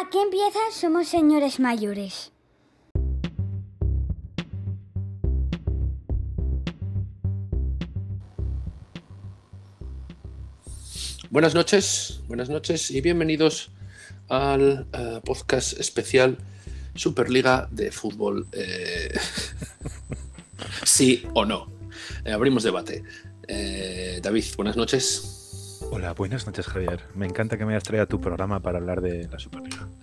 Aquí empieza Somos Señores Mayores. Buenas noches, buenas noches y bienvenidos al eh, podcast especial Superliga de Fútbol. eh, sí o no. Eh, abrimos debate. David, buenas noches. Hola, buenas noches Javier. Me encanta que me hayas traído a tu programa para hablar de la Superliga.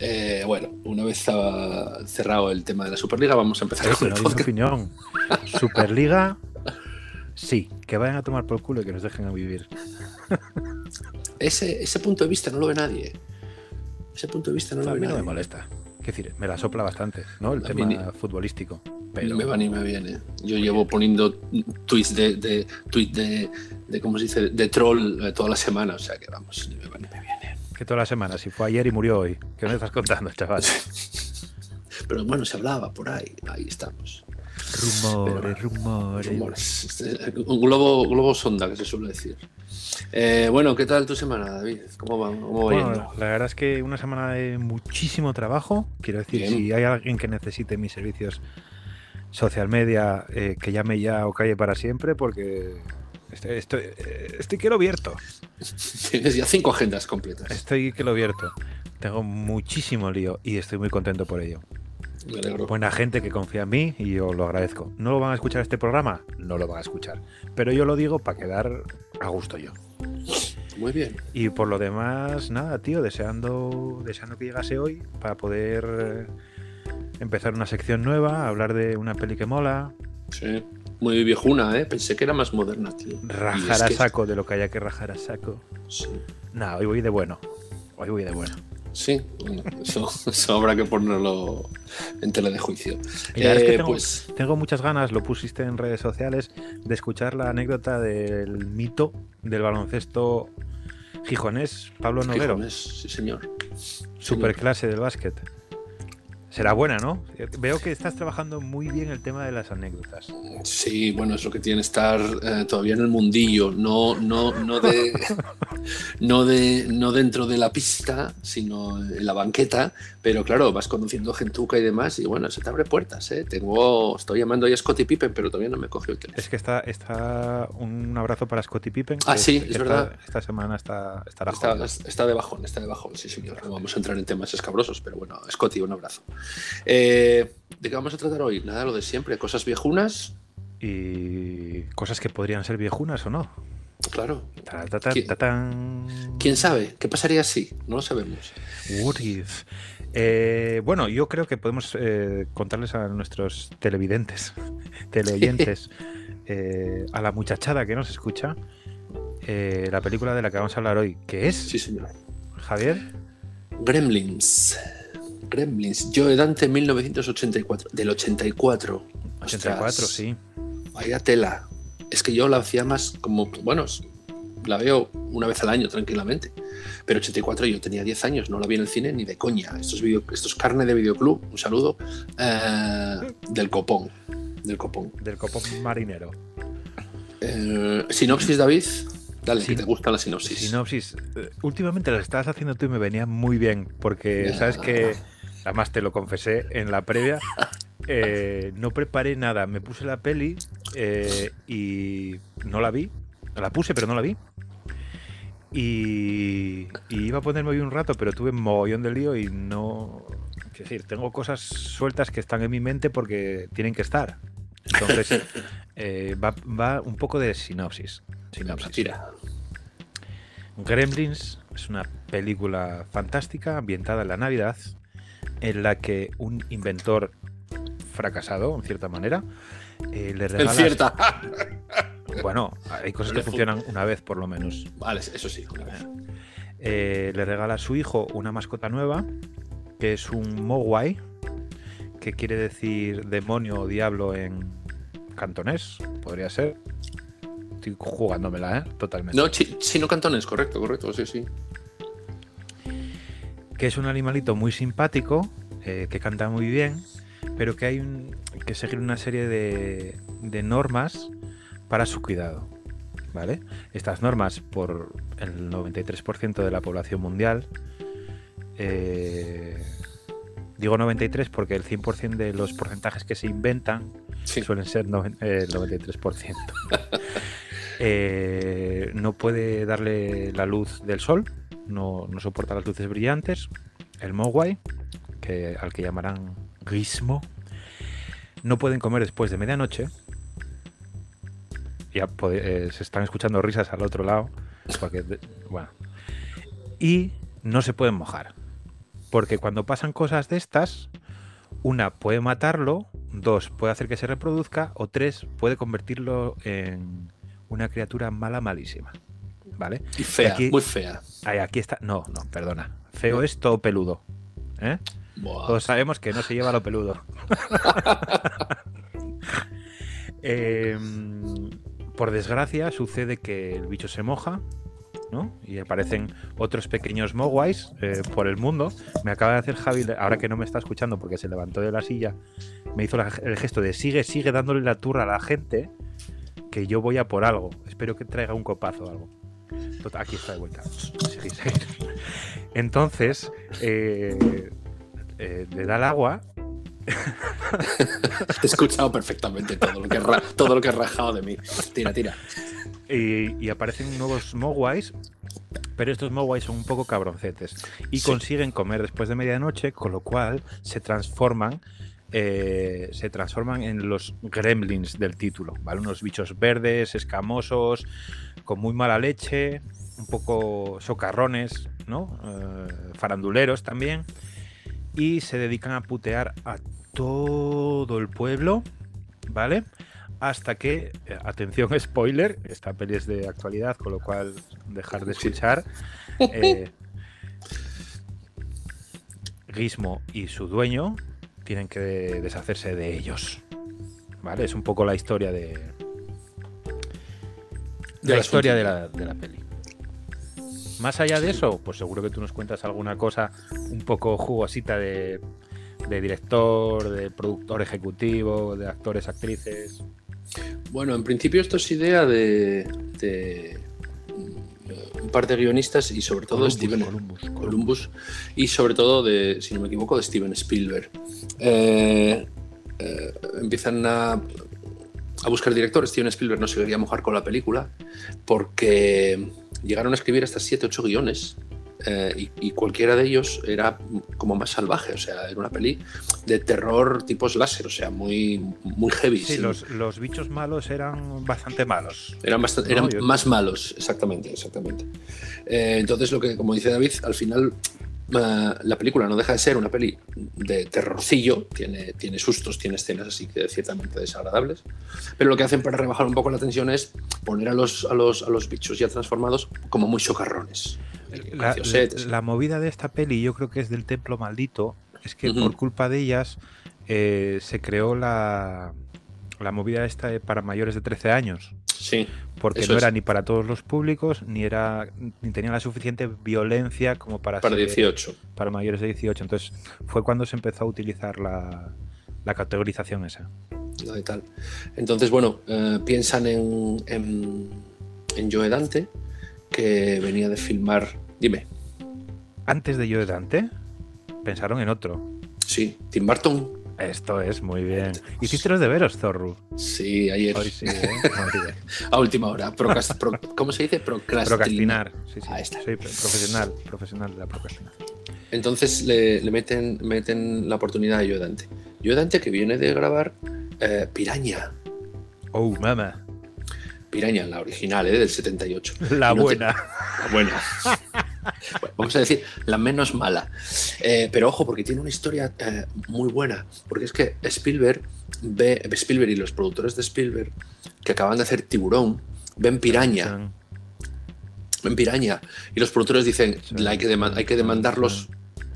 Eh, bueno, una vez ah, cerrado el tema de la Superliga, vamos a empezar con el podcast. opinión. Superliga, sí. Que vayan a tomar por culo y que nos dejen a vivir. Ese, ese punto de vista no lo ve nadie. Ese punto de vista no lo a ve mí no nadie. me molesta. Es decir, me la sopla bastante, ¿no? El A tema mí futbolístico. Ni Pero me va ni me viene. Yo llevo poniendo tweets de, de, tweet de, de ¿cómo se dice? De troll eh, toda la semana. O sea que vamos, ni me va ni me viene. que toda la semana, si fue ayer y murió hoy. ¿Qué me estás contando, chaval? Pero bueno, se hablaba por ahí. Ahí estamos. Rumores, rumores. Rumores. Este, Un globo, globo sonda, que se suele decir. Eh, bueno, ¿qué tal tu semana, David? ¿Cómo va, cómo va Bueno, yendo? la verdad es que una semana de muchísimo trabajo. Quiero decir, Bien. si hay alguien que necesite mis servicios social media, eh, que llame ya o calle para siempre, porque estoy, estoy, eh, estoy que lo vierto. Tienes ya cinco agendas completas. Estoy que lo vierto. Tengo muchísimo lío y estoy muy contento por ello. Me alegro. Buena gente que confía en mí y yo lo agradezco. ¿No lo van a escuchar este programa? No lo van a escuchar. Pero yo lo digo para quedar a gusto yo. Muy bien. Y por lo demás, nada, tío, deseando, deseando que llegase hoy para poder eh, empezar una sección nueva, hablar de una peli que mola, Sí. Muy viejuna, ¿eh? Pensé que era más moderna, tío. Rajar a que- saco de lo que haya que rajar a saco. Sí. Nada, hoy voy de bueno. Hoy voy de bueno. Sí, bueno, eso, eso habrá que ponerlo en tela de juicio. Y la verdad es que Eh, tengo, pues tengo muchas ganas, lo pusiste en redes sociales, de escuchar la anécdota del mito del baloncesto gijonés, Pablo Noguero, Gijones, sí, señor. superclase del básquet. Será buena, ¿no? Veo que estás trabajando muy bien el tema de las anécdotas. Sí, bueno, es lo que tiene estar eh, todavía en el mundillo, no, no, no de, no de, no dentro de la pista, sino en la banqueta. Pero claro, vas conociendo gentuca y demás, y bueno, se te abre puertas, ¿eh? Tengo, estoy llamando ya a Scottie Pippen, pero todavía no me cogió el teléfono. Es que está, está un abrazo para Scottie Pippen. Ah, que- sí, que es verdad. Esta semana está, estará Está, está de bajón, está de bajón, sí señor. No vamos a entrar en temas escabrosos, pero bueno, Scotty, un abrazo. Eh, ¿De qué vamos a tratar hoy? Nada, lo de siempre, cosas viejunas, Y cosas que podrían ser viejunas o no. claro. ¿Quién- tatán. ¿Quién sabe? ¿Qué pasaría si? No lo sabemos. What if? Eh, bueno, yo creo que podemos eh, contarles a nuestros televidentes, teleoyentes, eh, a la muchachada que nos escucha, la película de la que vamos a hablar hoy, que es, Sí, señor. Javier, Gremlins. Gremlins. Yo Dante 1984. Del 84. 84, Ostras, sí. Vaya tela. Es que yo la hacía más como, bueno, la veo una vez al año tranquilamente. Pero 84 yo tenía 10 años, no la vi en el cine ni de coña. Esto es, video, esto es carne de videoclub, un saludo, eh, del copón. Del copón. Del copo marinero. Eh, sinopsis, David. Dale, Sí. que te gusta la sinopsis. Sinopsis. Eh, Últimamente las estabas haciendo tú y me venía muy bien, porque sabes que, además te lo confesé en la previa, eh, no preparé nada. Me puse la peli eh, y no la vi. La puse, pero no la vi. Y, y iba a ponerme hoy un rato, pero tuve mogollón de lío y no. Es decir, tengo cosas sueltas que están en mi mente porque tienen que estar. Entonces, eh, va, va un poco de sinopsis. Sinopsis. Tira. Gremlins es una película fantástica ambientada en la Navidad, en la que un inventor fracasado, en cierta manera, eh, le En regala. cierta. Bueno, hay cosas que funcionan una vez por lo menos. vale, eso sí, una vez. Eh, le regala a su hijo una mascota nueva, que es un Mogwai, que quiere decir demonio o diablo en cantonés, podría ser. Estoy jugándomela, ¿eh? Totalmente. No, chi- chino cantones, correcto, correcto, sí, sí. Que es un animalito muy simpático, eh, que canta muy bien, pero que hay un- que seguir una serie de, de normas para su cuidado. ¿Vale? Estas normas, por el 93% de la población mundial, eh, digo 93 porque el 100% de los porcentajes que se inventan Sí. suelen ser eh, el 93%. Eh, no puede darle la luz del sol, no, no soporta las luces brillantes. El Mogwai, que, al que llamarán Gizmo, no pueden comer después de medianoche. Ya eh, se están escuchando risas al otro lado. bueno. Y no se pueden mojar. Porque cuando pasan cosas de estas, una puede matarlo, dos puede hacer que se reproduzca, o tres puede convertirlo en una criatura mala, malísima. ¿Vale? Y fea, Aquí- muy fea. Ahí, aquí está. No, no, perdona. Feo es todo peludo. ¿eh? Buah. Todos sabemos que no se lleva lo peludo. Em, por desgracia, sucede que el bicho se moja. ¿no? Y aparecen otros pequeños mogwais eh, por el mundo. Me acaba de hacer Javi, ahora que no me está escuchando porque se levantó de la silla, me hizo la- el gesto de sigue, sigue dándole la turra a la gente, que yo voy a por algo. Espero que traiga un copazo o algo. Total, aquí está de vuelta. Entonces, eh, eh, le da el agua. He escuchado perfectamente todo lo que, todo lo que has rajado de mí. Tira, tira. y, y aparecen nuevos mogwais, pero estos mogwais son un poco cabroncetes y Sí. consiguen comer después de medianoche, con lo cual se transforman. eh, se transforman en los gremlins del título, ¿vale? Unos bichos verdes, escamosos, con muy mala leche, un poco socarrones, ¿no? Eh, faranduleros también. Y se dedican a putear a todo el pueblo, ¿vale? Hasta que, eh, atención, spoiler, esta peli es de actualidad, con lo cual dejar de escuchar. eh, Gizmo y su dueño tienen que deshacerse de ellos. ¿Vale? Es un poco la historia de. De la historia de la, de la peli. Más allá de eso, pues seguro que tú nos cuentas alguna cosa un poco jugosita de, de director, de productor ejecutivo, de actores, actrices. Bueno, en principio esto es idea de, de, un par de guionistas y sobre todo Columbus, Steven Columbus, Columbus. Columbus y sobre todo de, si no me equivoco, de Steven Spielberg. Eh, eh, empiezan a, a buscar directores. Steven Spielberg no se quería mojar con la película porque llegaron a escribir hasta 7, 8 guiones. eh, y, y cualquiera de ellos era como más salvaje, o sea, era una peli de terror tipo slasher, o sea, muy, muy heavy. Sí, sin- los, los bichos malos eran bastante malos. eran, bastante, No, eran yo- más malos, exactamente, exactamente. Eh, entonces, lo que, como dice David, al final eh, la película no deja de ser una peli de terrorcillo, tiene, tiene sustos, tiene escenas así que ciertamente desagradables, pero lo que hacen para rebajar un poco la tensión es poner a los, a los, a los bichos ya transformados como muy chocarrones. La, Graciosetes. la movida de esta peli, yo creo que es del templo maldito, es que Ujú. por culpa de ellas eh, se creó la, la movida esta para mayores de 13 años. Sí, Porque no es. era ni para todos los públicos, ni era ni tenía la suficiente violencia como para, para ser- 18. para mayores de 18. Entonces fue cuando se empezó a utilizar la, la categorización esa. de tal. Entonces, bueno, eh, piensan en, en, en Joe Dante, que venía de filmar. Dime, Antes de Yo de Dante, pensaron en otro. sí, Tim Burton. Esto es muy bien. ¿Hiciste los deberes, Zorru? Sí, ayer. Hoy sí, ¿eh? A última hora. Procrast- pro- ¿Cómo se dice? Procrastinar. Sí, sí. Ahí está. Soy profesional, profesional de la procrastinación. Entonces le, le meten, meten la oportunidad a Joe Dante. Joe Dante que viene de grabar eh, Piraña. Oh, mama. Piraña, la original, ¿eh? del 78. La te- buena. La buena. Bueno, Vamos a decir, la menos mala. Eh, pero ojo, porque tiene una historia eh, muy buena. Porque es que Spielberg ve, Spielberg y los productores de Spielberg, que acaban de hacer Tiburón, ven Piraña. en piraña. Y los productores dicen, "La hay, que hay demandarlos.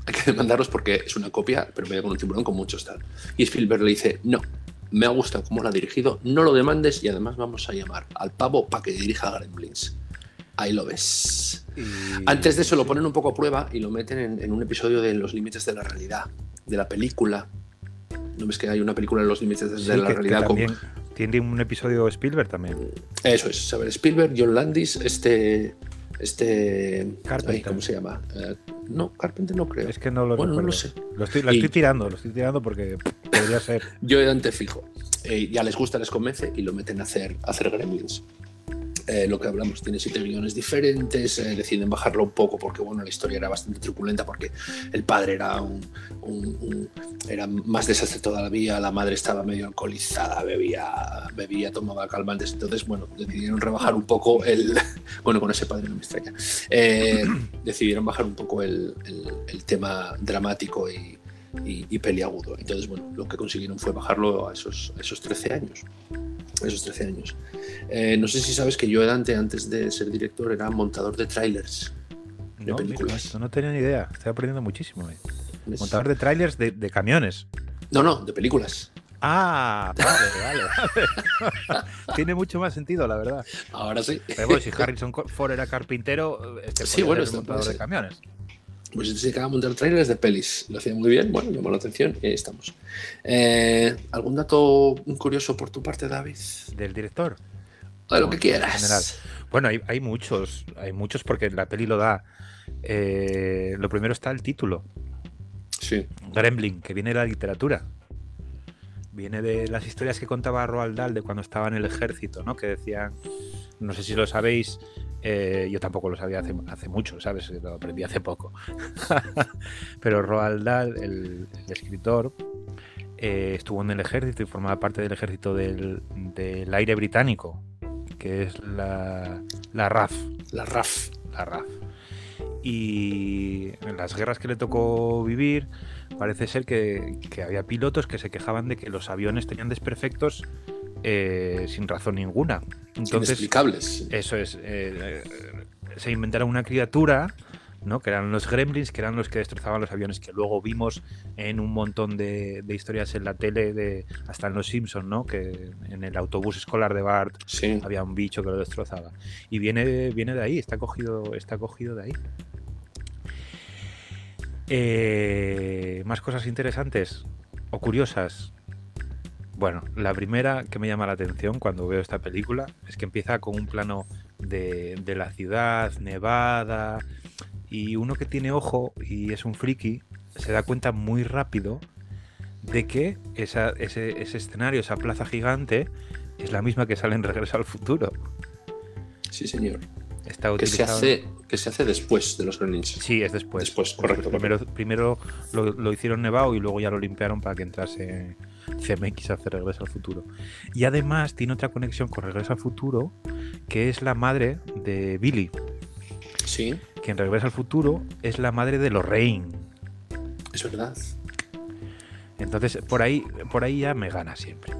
Hay que demandarlos porque es una copia, pero me con un tiburón con muchos tal. Y Spielberg le dice, no, me ha gustado cómo lo ha dirigido, no lo demandes y además vamos a llamar al pavo para que dirija Gremlins. Ahí lo ves. Y- Antes de eso lo ponen un poco a prueba y lo meten en, en un episodio de Los Límites de la Realidad, de la película. ¿No ves que hay una película de Los Límites de Sí, la que- que Realidad? con- tiene un episodio Spielberg también. Eso es, saber Spielberg, John Landis, este Este. ay, Carpenter. ¿Cómo se llama? Eh, no, Carpenter no creo. Es que no lo Bueno, no recuerdo. lo sé. Lo estoy, la Y- estoy tirando, lo estoy tirando porque podría ser. Yo de fijo. Eh, ya les gusta, les convence y lo meten a hacer, a hacer gremlins. Eh, lo que hablamos, tiene siete guiones diferentes, eh, deciden bajarlo un poco porque bueno, la historia era bastante truculenta porque el padre era un, era más desastre todavía, la madre estaba medio alcoholizada, bebía, bebía, tomaba calmantes, entonces bueno, decidieron rebajar un poco el, bueno, con ese padre no me extraña, Eh, decidieron bajar un poco el- el tema dramático y, y, y peliagudo. Entonces, bueno, lo que consiguieron fue bajarlo a esos, a esos 13 años. Esos 13 años. Eh, no sé si sabes que yo Dante, antes de ser director, era montador de trailers. De No, mira, películas. esto no tenía ni idea. Estoy aprendiendo muchísimo. eh. Montador de trailers de, de camiones. No, no, de películas. Ah, vale, vale. Tiene mucho más sentido, la verdad. Ahora sí. Pero bueno, si Harrison Ford era carpintero, este Sí, bueno, ser esto montador de camiones. Pues se dedicaba a montar trailers de pelis. Lo hacía muy bien, bueno, llamó la atención y ahí estamos. Eh, ¿Algún dato curioso por tu parte, David? Del director. De lo que quieras. Bueno, hay, hay muchos, hay muchos porque la peli lo da. Eh, lo primero está el título, Sí, Gremlin, que viene de la literatura. Viene de las historias que contaba Roald Dahl de cuando estaba en el ejército, ¿no? Que decían, no sé si lo sabéis, eh, yo tampoco lo sabía hace, hace mucho, ¿sabes? Lo aprendí hace poco. Pero Roald Dahl, el, el escritor, eh, estuvo en el ejército y formaba parte del ejército del, del aire británico, que es la, la RAF. la RAF. La RAF. Y en las guerras que le tocó vivir, parece ser que, que había pilotos que se quejaban de que los aviones tenían desperfectos eh, sin razón ninguna. Entonces, Inexplicables. eso es. eh, eh, se inventaron una criatura, ¿no? Que eran los gremlins, que eran los que destrozaban los aviones, que luego vimos en un montón de, de historias en la tele, de, hasta en Los Simpsons, ¿no? Que en el autobús escolar de Bart Sí. había un bicho que lo destrozaba. Y viene, viene de ahí, está cogido, está cogido de ahí. Eh, más cosas interesantes o curiosas. Bueno, la primera que me llama la atención cuando veo esta película es que empieza con un plano de, de la ciudad, nevada, y uno que tiene ojo y es un friki se da cuenta muy rápido de que esa- ese, ese escenario, esa plaza gigante, es la misma que sale en Regreso al Futuro. Sí, señor. Está Que se, hace, que se hace después de los Gremlins. Sí, es después. Después, correcto, Primero, primero lo, lo hicieron nevado y luego ya lo limpiaron para que entrase CMX a hacer Regreso al Futuro. Y además tiene otra conexión con Regreso al Futuro, que es la madre de Billy, Sí, que en Regreso al Futuro es la madre de Lorraine. es verdad. Entonces, por ahí, por ahí ya me gana siempre.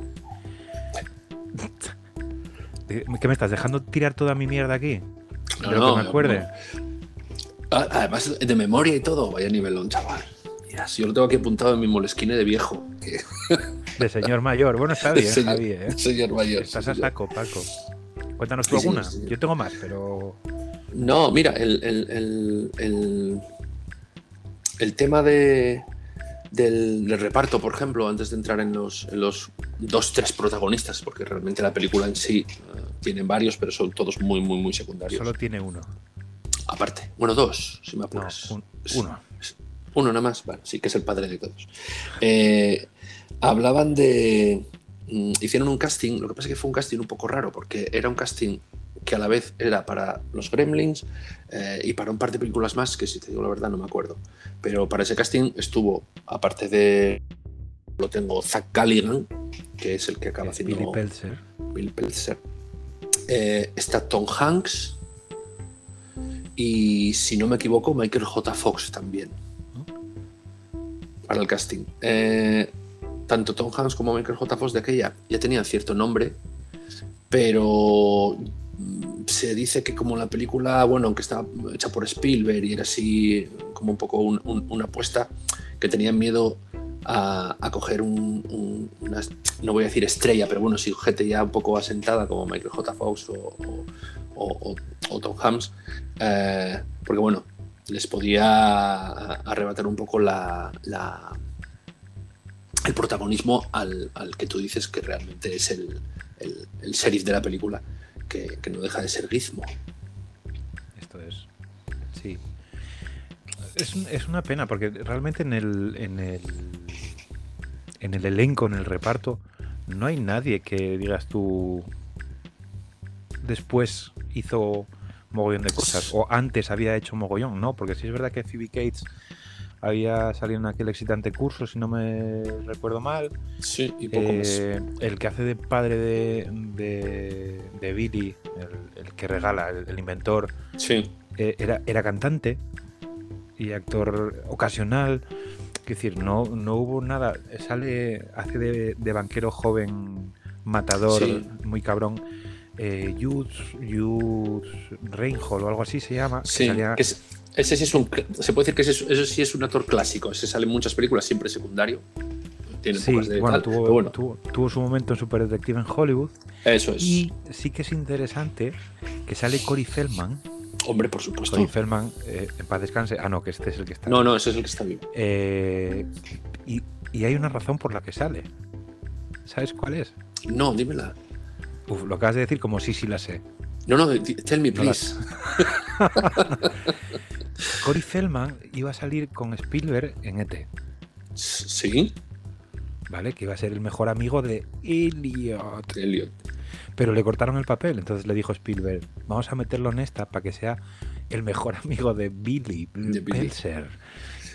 ¿Qué me estás dejando tirar toda mi mierda aquí? No, no, que me acuerde. no. Ah, Además, de memoria y todo, vaya nivelón, chaval. Mira, si yo lo tengo aquí apuntado en mi molesquine de viejo. Que, De señor mayor. Bueno, está bien, señor, Javi, ¿eh? señor mayor. Estás a saco, Paco. Cuéntanos tú Sí, alguna. sí. Yo tengo más, pero. No, mira, el, el- el- el- el tema de, del, del reparto, por ejemplo, antes de entrar en los, en los dos, tres protagonistas, porque realmente la película en sí eh, tiene varios, pero son todos muy, muy, muy secundarios. Solo tiene uno. Aparte, bueno, dos, si me No, apuras. un- uno. Uno nada más, vale, sí, que es el padre de todos. Eh, hablaban de. mm, Hicieron un casting, lo que pasa es que fue un casting un poco raro, porque era un casting que a la vez era para los Gremlins eh, y para un par de películas más, que si te digo la verdad no me acuerdo. Pero para ese casting estuvo, aparte de. Lo tengo Zach Galligan, que es el que acaba Es haciendo. Billy Peltzer. Bill Peltzer. Eh, está Tom Hanks. Y si no me equivoco, Michael J. Fox también. Para el casting. Eh, tanto Tom Hanks como Michael J. Fox de aquella ya tenían cierto nombre, pero se dice que como la película, bueno, aunque estaba hecha por Spielberg y era así como un poco un- un- una apuesta, que tenían miedo a, coger un, no voy a decir estrella, pero bueno, sí, gente ya un poco asentada como Michael J. Fox o, Tom Hanks, eh, porque bueno, les podía arrebatar un poco la- el protagonismo al, al que tú dices que realmente es el, el, el sheriff de la película, que, que no deja de ser Gizmo. Esto es. Es, un- es una pena porque realmente en el, en el en el elenco, en el reparto, no hay nadie que digas tú después hizo mogollón de cosas o antes había hecho mogollón, ¿no? Porque sí es verdad que Phoebe Cates había salido en aquel excitante curso, si no me recuerdo mal. Sí, y poco más. Eh, el que hace de padre de, de, de Billy, el, el que regala, el, el inventor, Sí, eh, era, era cantante y actor ocasional. Es decir, no, no hubo nada. Sale, hace de, de banquero joven, matador, Sí. muy cabrón. Eh, Jules, Jules Reinhold o algo así se llama. que sí. salía- que es- ese sí es un. Se puede decir que ese, es- ese sí es un actor clásico. Ese sale en muchas películas, siempre secundario. Tiene sí, de bueno, tal. tuvo, bueno, tuvo- tuvo su momento en Super Detective en Hollywood. eso es. Y sí que es interesante que sale Cory Feldman. Hombre, por supuesto. Cory Feldman, eh, en paz descanse. Ah, no, que este es el que está. No, no, ese es el que está vivo. Eh, y, y hay una razón por la que sale. ¿Sabes cuál es? No, dímela. Uf, lo acabas de decir como sí, sí la sé. No, no, tell me, No la- please. Cory Feldman iba a salir con Spielberg en ET, Sí, ¿vale? Que iba a ser el mejor amigo de Elliot. Elliot. Pero le cortaron el papel, entonces le dijo Spielberg, vamos a meterlo en esta para que sea el mejor amigo de Billy, De Billy.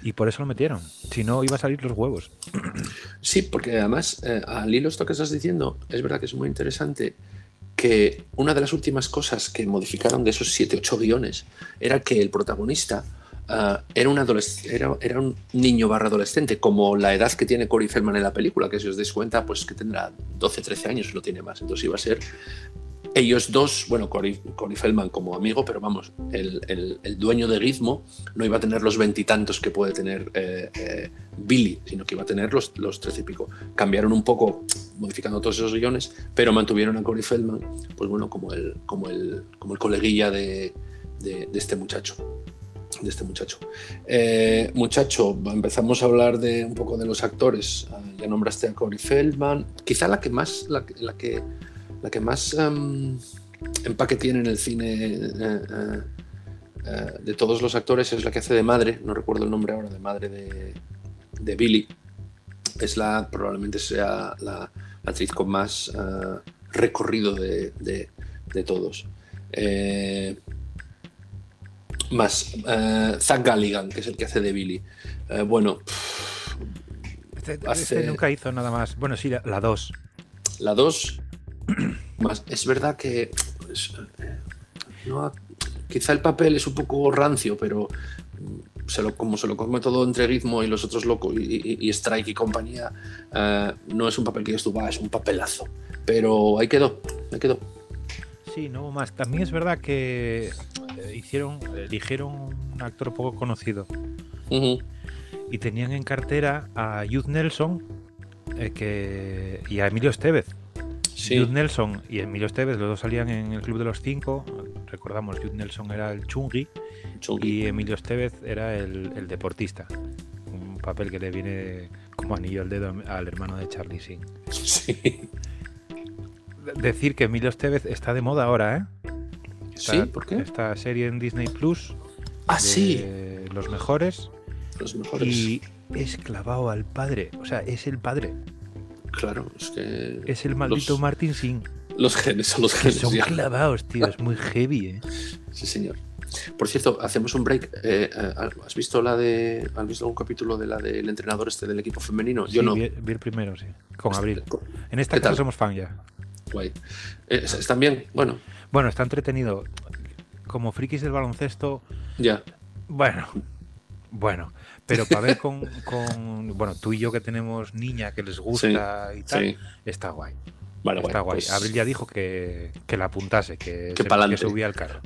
Y por eso lo metieron. Si no, iba a salir los huevos. Sí, porque además, eh, al hilo esto que estás diciendo, es verdad que es muy interesante que una de las últimas cosas que modificaron de esos 7, 8 guiones era que el protagonista ah, era, un era, era un niño barra adolescente, como la edad que tiene Corey Feldman en la película, que si os dais cuenta, pues que tendrá 12, 13 años, no tiene más. Entonces iba a ser ellos dos, bueno, Corey Feldman como amigo, pero vamos, el, el- dueño de Gizmo no iba a tener los veintitantos que puede tener eh, eh, Billy, sino que iba a tener los, los trece y pico. Cambiaron un poco, modificando todos esos guiones, pero mantuvieron a Corey Feldman, pues bueno, como el, como el, como el coleguilla de, de- este muchacho. De este muchacho. Eh, muchacho, empezamos a hablar de un poco de los actores. Ah, ya nombraste a Corey Feldman. Quizá la que más, la que la que más em, empaque tiene en el cine eh, eh, eh, de todos los actores es la que hace de madre, no recuerdo el nombre ahora, de madre de, de Billy. Es la, probablemente sea la, la actriz con más recorrido de, de- de todos. Eh, más Zach Galligan, que es el que hace de Billy. Eh, bueno, Este, este Hace- nunca hizo nada más. Bueno, sí, la 2. La 2, más, es verdad que pues, no quizá el papel es un poco rancio, pero mm, se lo, como se lo come todo entre Gizmo y los otros locos y, y- y Strike y compañía, eh, no es un papel que digas tú, "Buah, es un papelazo. Pero ahí quedó, ahí quedó. Sí, no más. También es verdad que eh, hicieron, eligieron un actor poco conocido y tenían en cartera a Youth Nelson eh, que, y a Emilio Estevez. Sí, Youth Nelson y Emilio Estevez, los dos salían en el Club de los Cinco. Recordamos, Youth Nelson era el chungui y Emilio Estevez era el, el deportista. Un papel que le viene como anillo al dedo al hermano de Charlie Sheen. Sí. Decir que Emilio Estevez está de moda ahora, ¿eh? Sí, ¿por qué? Esta serie en Disney Plus. Ah, de sí, Los mejores. los mejores. Y es clavado al padre. O sea, es el padre. Claro, es que Es el maldito los, Martin Sin. los genes son los Que genes. son ya. clavados, tío. Es muy heavy, ¿eh? Sí, señor. Por cierto, hacemos un break. Eh, eh, ¿Has visto la de. ¿Has visto algún capítulo de la del entrenador este del equipo femenino? Yo Sí, no. Vi, vi el primero, sí. Con Abril. En esta ¿Qué casa tal? somos fan ya. Guay. Eh, ¿Están bien? Bueno, Bueno, está entretenido. Como frikis del baloncesto, ya. bueno, bueno. Pero para ver con, con- Bueno, tú y yo que tenemos niña que les gusta y tal, Sí. está guay. Vale, está guay. pues, Abril ya dijo que, que la apuntase, que, Que se- que subía al carro.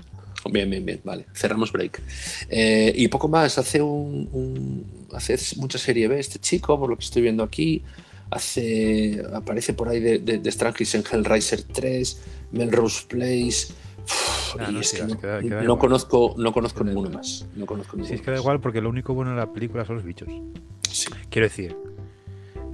Bien, bien, bien. Vale. Cerramos break. Eh, y poco más. Hace un, un- Hace mucha serie B este chico, por lo que estoy viendo aquí. Hace. Aparece por ahí de, de, de en Hellraiser 3, Melrose Place. Ah, no queda- queda conozco, no conozco Queda ninguno más. No conozco ninguno Sí, es que da igual porque lo único bueno de la película son los bichos. Sí. Quiero decir,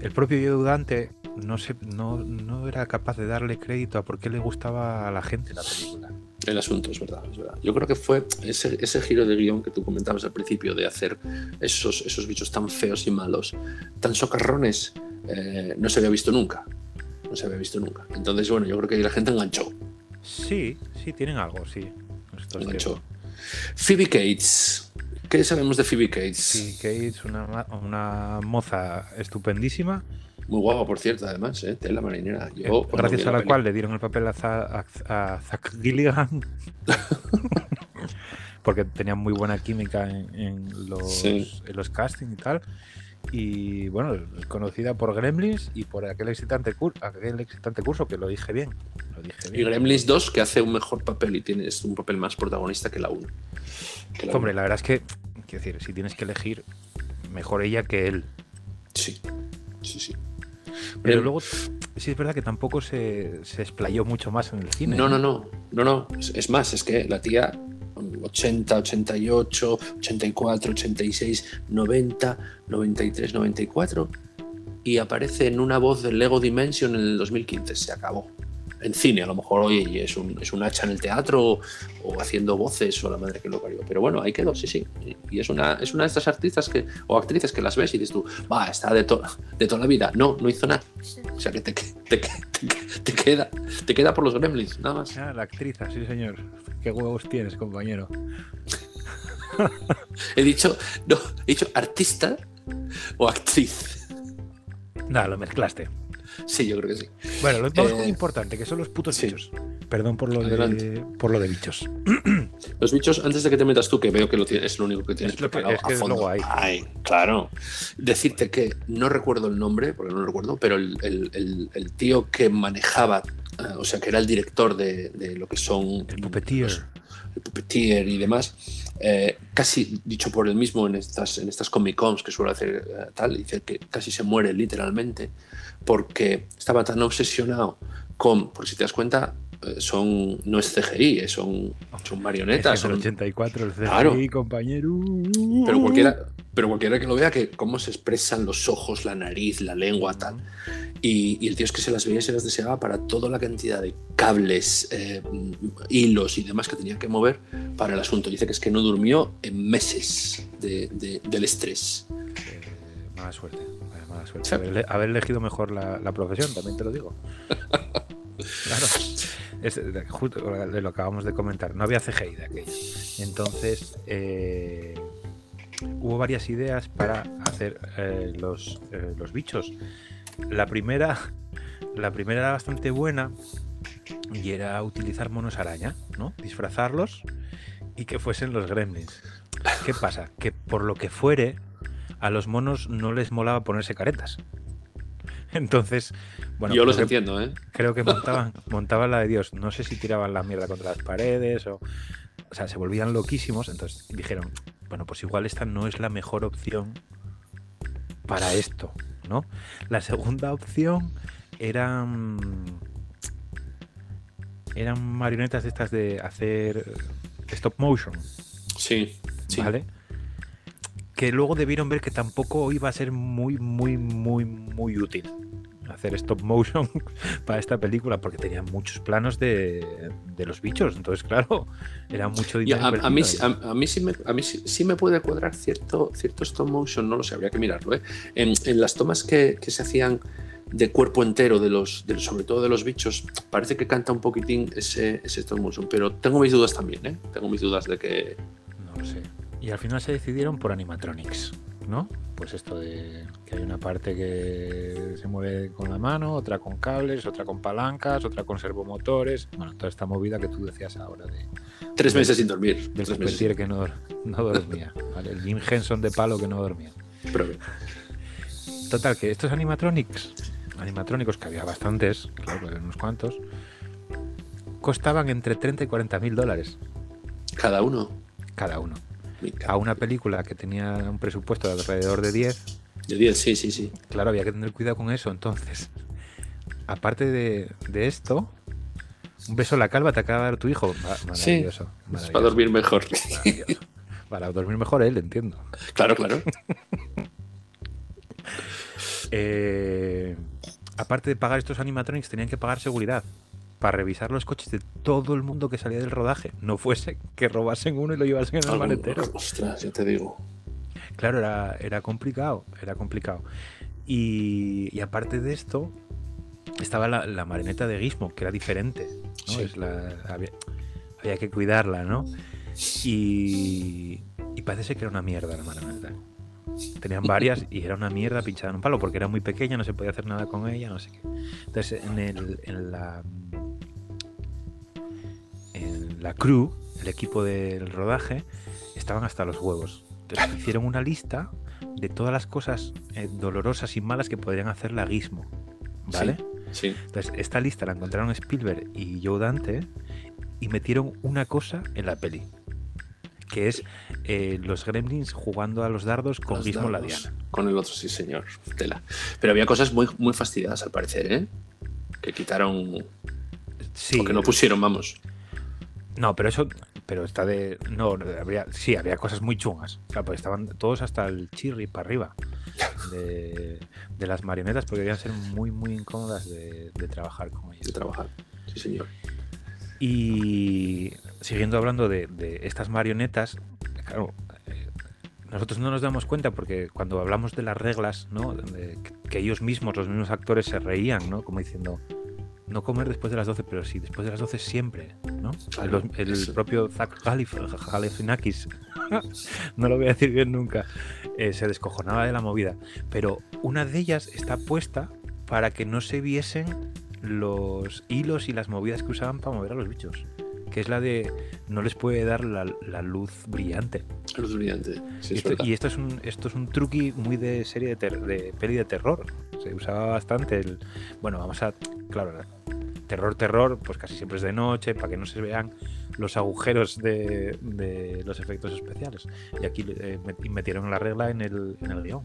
el propio Joe Dante no, se, no, no era capaz de darle crédito a por qué le gustaba a la gente la película. El asunto, es verdad, es verdad. Yo creo que fue ese, ese giro de guion que tú comentabas al principio de hacer esos, esos bichos tan feos y malos, tan socarrones, eh, no se había visto nunca. No se había visto nunca. Entonces, bueno, yo creo que la gente enganchó. Sí, sí, tienen algo, sí. Esto es enganchó. cierto. Phoebe Cates. ¿Qué sabemos de Phoebe Cates? Sí, Kate, una, una moza estupendísima, Muy guapa, por cierto, además, ¿eh? Tela marinera. Yo, eh, gracias a la cual le dieron el papel a, Za- a- a Zach Gilligan. Porque tenían muy buena química en, en los, Sí. en los castings y tal. Y bueno, conocida por Gremlins y por aquel excitante, aquel excitante curso, que lo dije bien. Lo dije Y. Gremlins 2, que hace un mejor papel y tiene es un papel más protagonista que la 1. Que la Hombre, la verdad es que, quiero decir, si tienes que elegir, mejor ella que él. Sí, sí, sí. Pero Eh, luego, sí es verdad que tampoco se, se explayó mucho más en el cine. No, no, no, no, no. Es más, es que la tía 80, 88, 84, 86, 90, 93, 94 y aparece en una voz del Lego Dimension en el 2015. Se acabó. En cine, a lo mejor hoy es un, es un hacha en el teatro o, o haciendo voces o la madre que lo parió. Pero bueno, ahí quedó, sí, sí. Y es una, es una de estas artistas que, o actrices que las ves y dices tú, va, está de, to- de toda la vida. No, no hizo nada. O sea que te, te, te queda, te queda por los gremlins, nada más. Ah, la actriz, sí señor. Qué huevos tienes, compañero. He dicho, no, he dicho artista o actriz. Nada, lo mezclaste. Sí, yo creo que sí. Bueno, lo vamos Eh, importante, que son los putos sí. bichos. Perdón por lo, de, por lo de bichos. Los bichos, antes de que te metas tú, que veo que lo tienes, es lo único que tienes Es lo que- es que a fondo. luego hay. Ay, claro. Decirte que no recuerdo el nombre, porque no lo recuerdo, pero el, el- el- el tío que manejaba, eh, o sea, que era el director de, de lo que son El puppeteer. los- el puppeteer y demás, eh, casi dicho por él mismo en estas, en estas Comic Cons que suele hacer eh, tal, dice que casi se muere literalmente porque estaba tan obsesionado con, por si te das cuenta, eh, son no es CGI, eh, son, son marionetas, Es el son, 84, el CGI, Claro. compañero. pero cualquiera, pero cualquiera que lo vea que cómo se expresan los ojos, la nariz, la lengua, tal. Y, y el tío es que se las veía y se las deseaba para toda la cantidad de cables, eh, hilos y demás que tenía que mover para el asunto. Dice que es que no durmió en meses de- de- del estrés. Eh, mala suerte. Mala suerte. Haber, haber elegido mejor la, la profesión, también te lo digo. claro. Es justo lo acabamos de comentar. No había CGI de aquella. Entonces, eh, hubo varias ideas para hacer eh, los, eh, los bichos. La primera, la primera era bastante buena y era utilizar monos araña, ¿no? Disfrazarlos y que fuesen los gremlins. ¿Qué pasa? Que por lo que fuere, a los monos no les molaba ponerse caretas. Entonces, bueno, Yo creo los que- entiendo, ¿eh? creo que montaban, montaban la de Dios. No sé si tiraban la mierda contra las paredes o. O sea, se volvían loquísimos. Entonces dijeron, bueno, pues igual esta no es la mejor opción para esto, ¿no? La segunda opción eran. Eran marionetas de estas de hacer stop motion, Sí, sí. ¿vale? Que luego debieron ver que tampoco iba a ser muy, muy, muy, muy útil hacer stop motion para esta película porque tenían muchos planos de, de los bichos. Entonces, claro, era mucho dinero. a, a mí, a, a mí, sí, me, a mí sí, sí me puede cuadrar cierto, cierto stop motion, no lo sé, habría que mirarlo. ¿eh? En, en las tomas que, que se hacían de cuerpo entero, de los, de- sobre todo de los bichos, parece que canta un poquitín ese, ese stop motion, pero tengo mis dudas también, ¿eh? tengo mis dudas de que... No lo sé. Y al final se decidieron por animatronics, ¿no? Pues esto de que hay una parte que se mueve con la mano, otra con cables, otra con palancas, otra con servomotores. Bueno, toda esta movida que tú decías ahora de, Tres meses sin dormir. del Tres meses. puppeteer que no, no dormía. ¿vale? El Jim Henson de palo que no dormía. Pero, Total, que estos animatronics, animatrónicos que había bastantes, claro, había unos cuantos, costaban entre 30 y 40 mil dólares cada uno. cada uno. A una película que tenía un presupuesto de alrededor de 10, De 10, sí, sí, sí. claro, había que tener cuidado con eso. Entonces, aparte de, de esto, un beso en la calva te acaba de dar tu hijo. Ma- Maravilloso. Maravilloso, para dormir mejor. Para dormir mejor él, entiendo. claro, claro. Eh, aparte de pagar estos animatronics, tenían que pagar seguridad. Para revisar los coches de todo el mundo que salía del rodaje. No fuese que robasen uno y lo llevasen en el maletero. Ostras, ya te digo. Claro, era, era complicado, era complicado. Y, y aparte de esto, estaba la, la marioneta de Gizmo, que era diferente. ¿no? Sí. Es la- había, había que cuidarla, ¿no? Y, y parece que era una mierda la marioneta. Tenían varias y era una mierda pinchada en un palo porque era muy pequeña, no se podía hacer nada con ella, no sé qué. Entonces, en, el, en la en la crew, el equipo del rodaje, estaban hasta los huevos. Entonces hicieron una lista de todas las cosas eh, dolorosas y malas que podrían hacer la Gizmo. ¿Vale? Sí. Entonces, esta lista la encontraron Spielberg y Joe Dante y metieron una cosa en la peli. Que es eh, los gremlins jugando a los dardos con Los Gizmo la. Diana. Con el otro, sí, señor. Tela. Pero había cosas muy, muy fastidiadas al parecer, ¿eh? Que quitaron. Sí, O que no pusieron, vamos. No, pero eso, pero está de, no, habría, sí, había cosas muy chungas. O sea, pues estaban todos hasta el chirri para arriba de, de las marionetas, porque debían ser muy, muy incómodas de, de trabajar con De ellas. trabajar. Sí, señor. Y siguiendo hablando de, de estas marionetas, claro, eh, nosotros no nos damos cuenta porque cuando hablamos de las reglas, ¿no? De que- que ellos mismos, los mismos actores, se reían, ¿no? Como diciendo, no comer después de las 12, pero sí, después de las 12 siempre, ¿no? Claro, el eso. propio Zach Galif- Galifianakis, no lo voy a decir bien nunca, eh, se descojonaba de la movida. Pero una de ellas está puesta para que no se viesen los hilos y las movidas que usaban para mover a los bichos. Que es la de no les puede dar la, la luz brillante. Luz brillante. Sí, y, es esto, verdad. y esto es un esto es un truqui muy de serie de, ter- de peli de terror. Se usaba bastante el. Bueno, vamos a. Claro, terror, terror, pues casi siempre es de noche, para que no se vean los agujeros de, de los efectos especiales. Y aquí eh, met- metieron la regla en el, en el guion.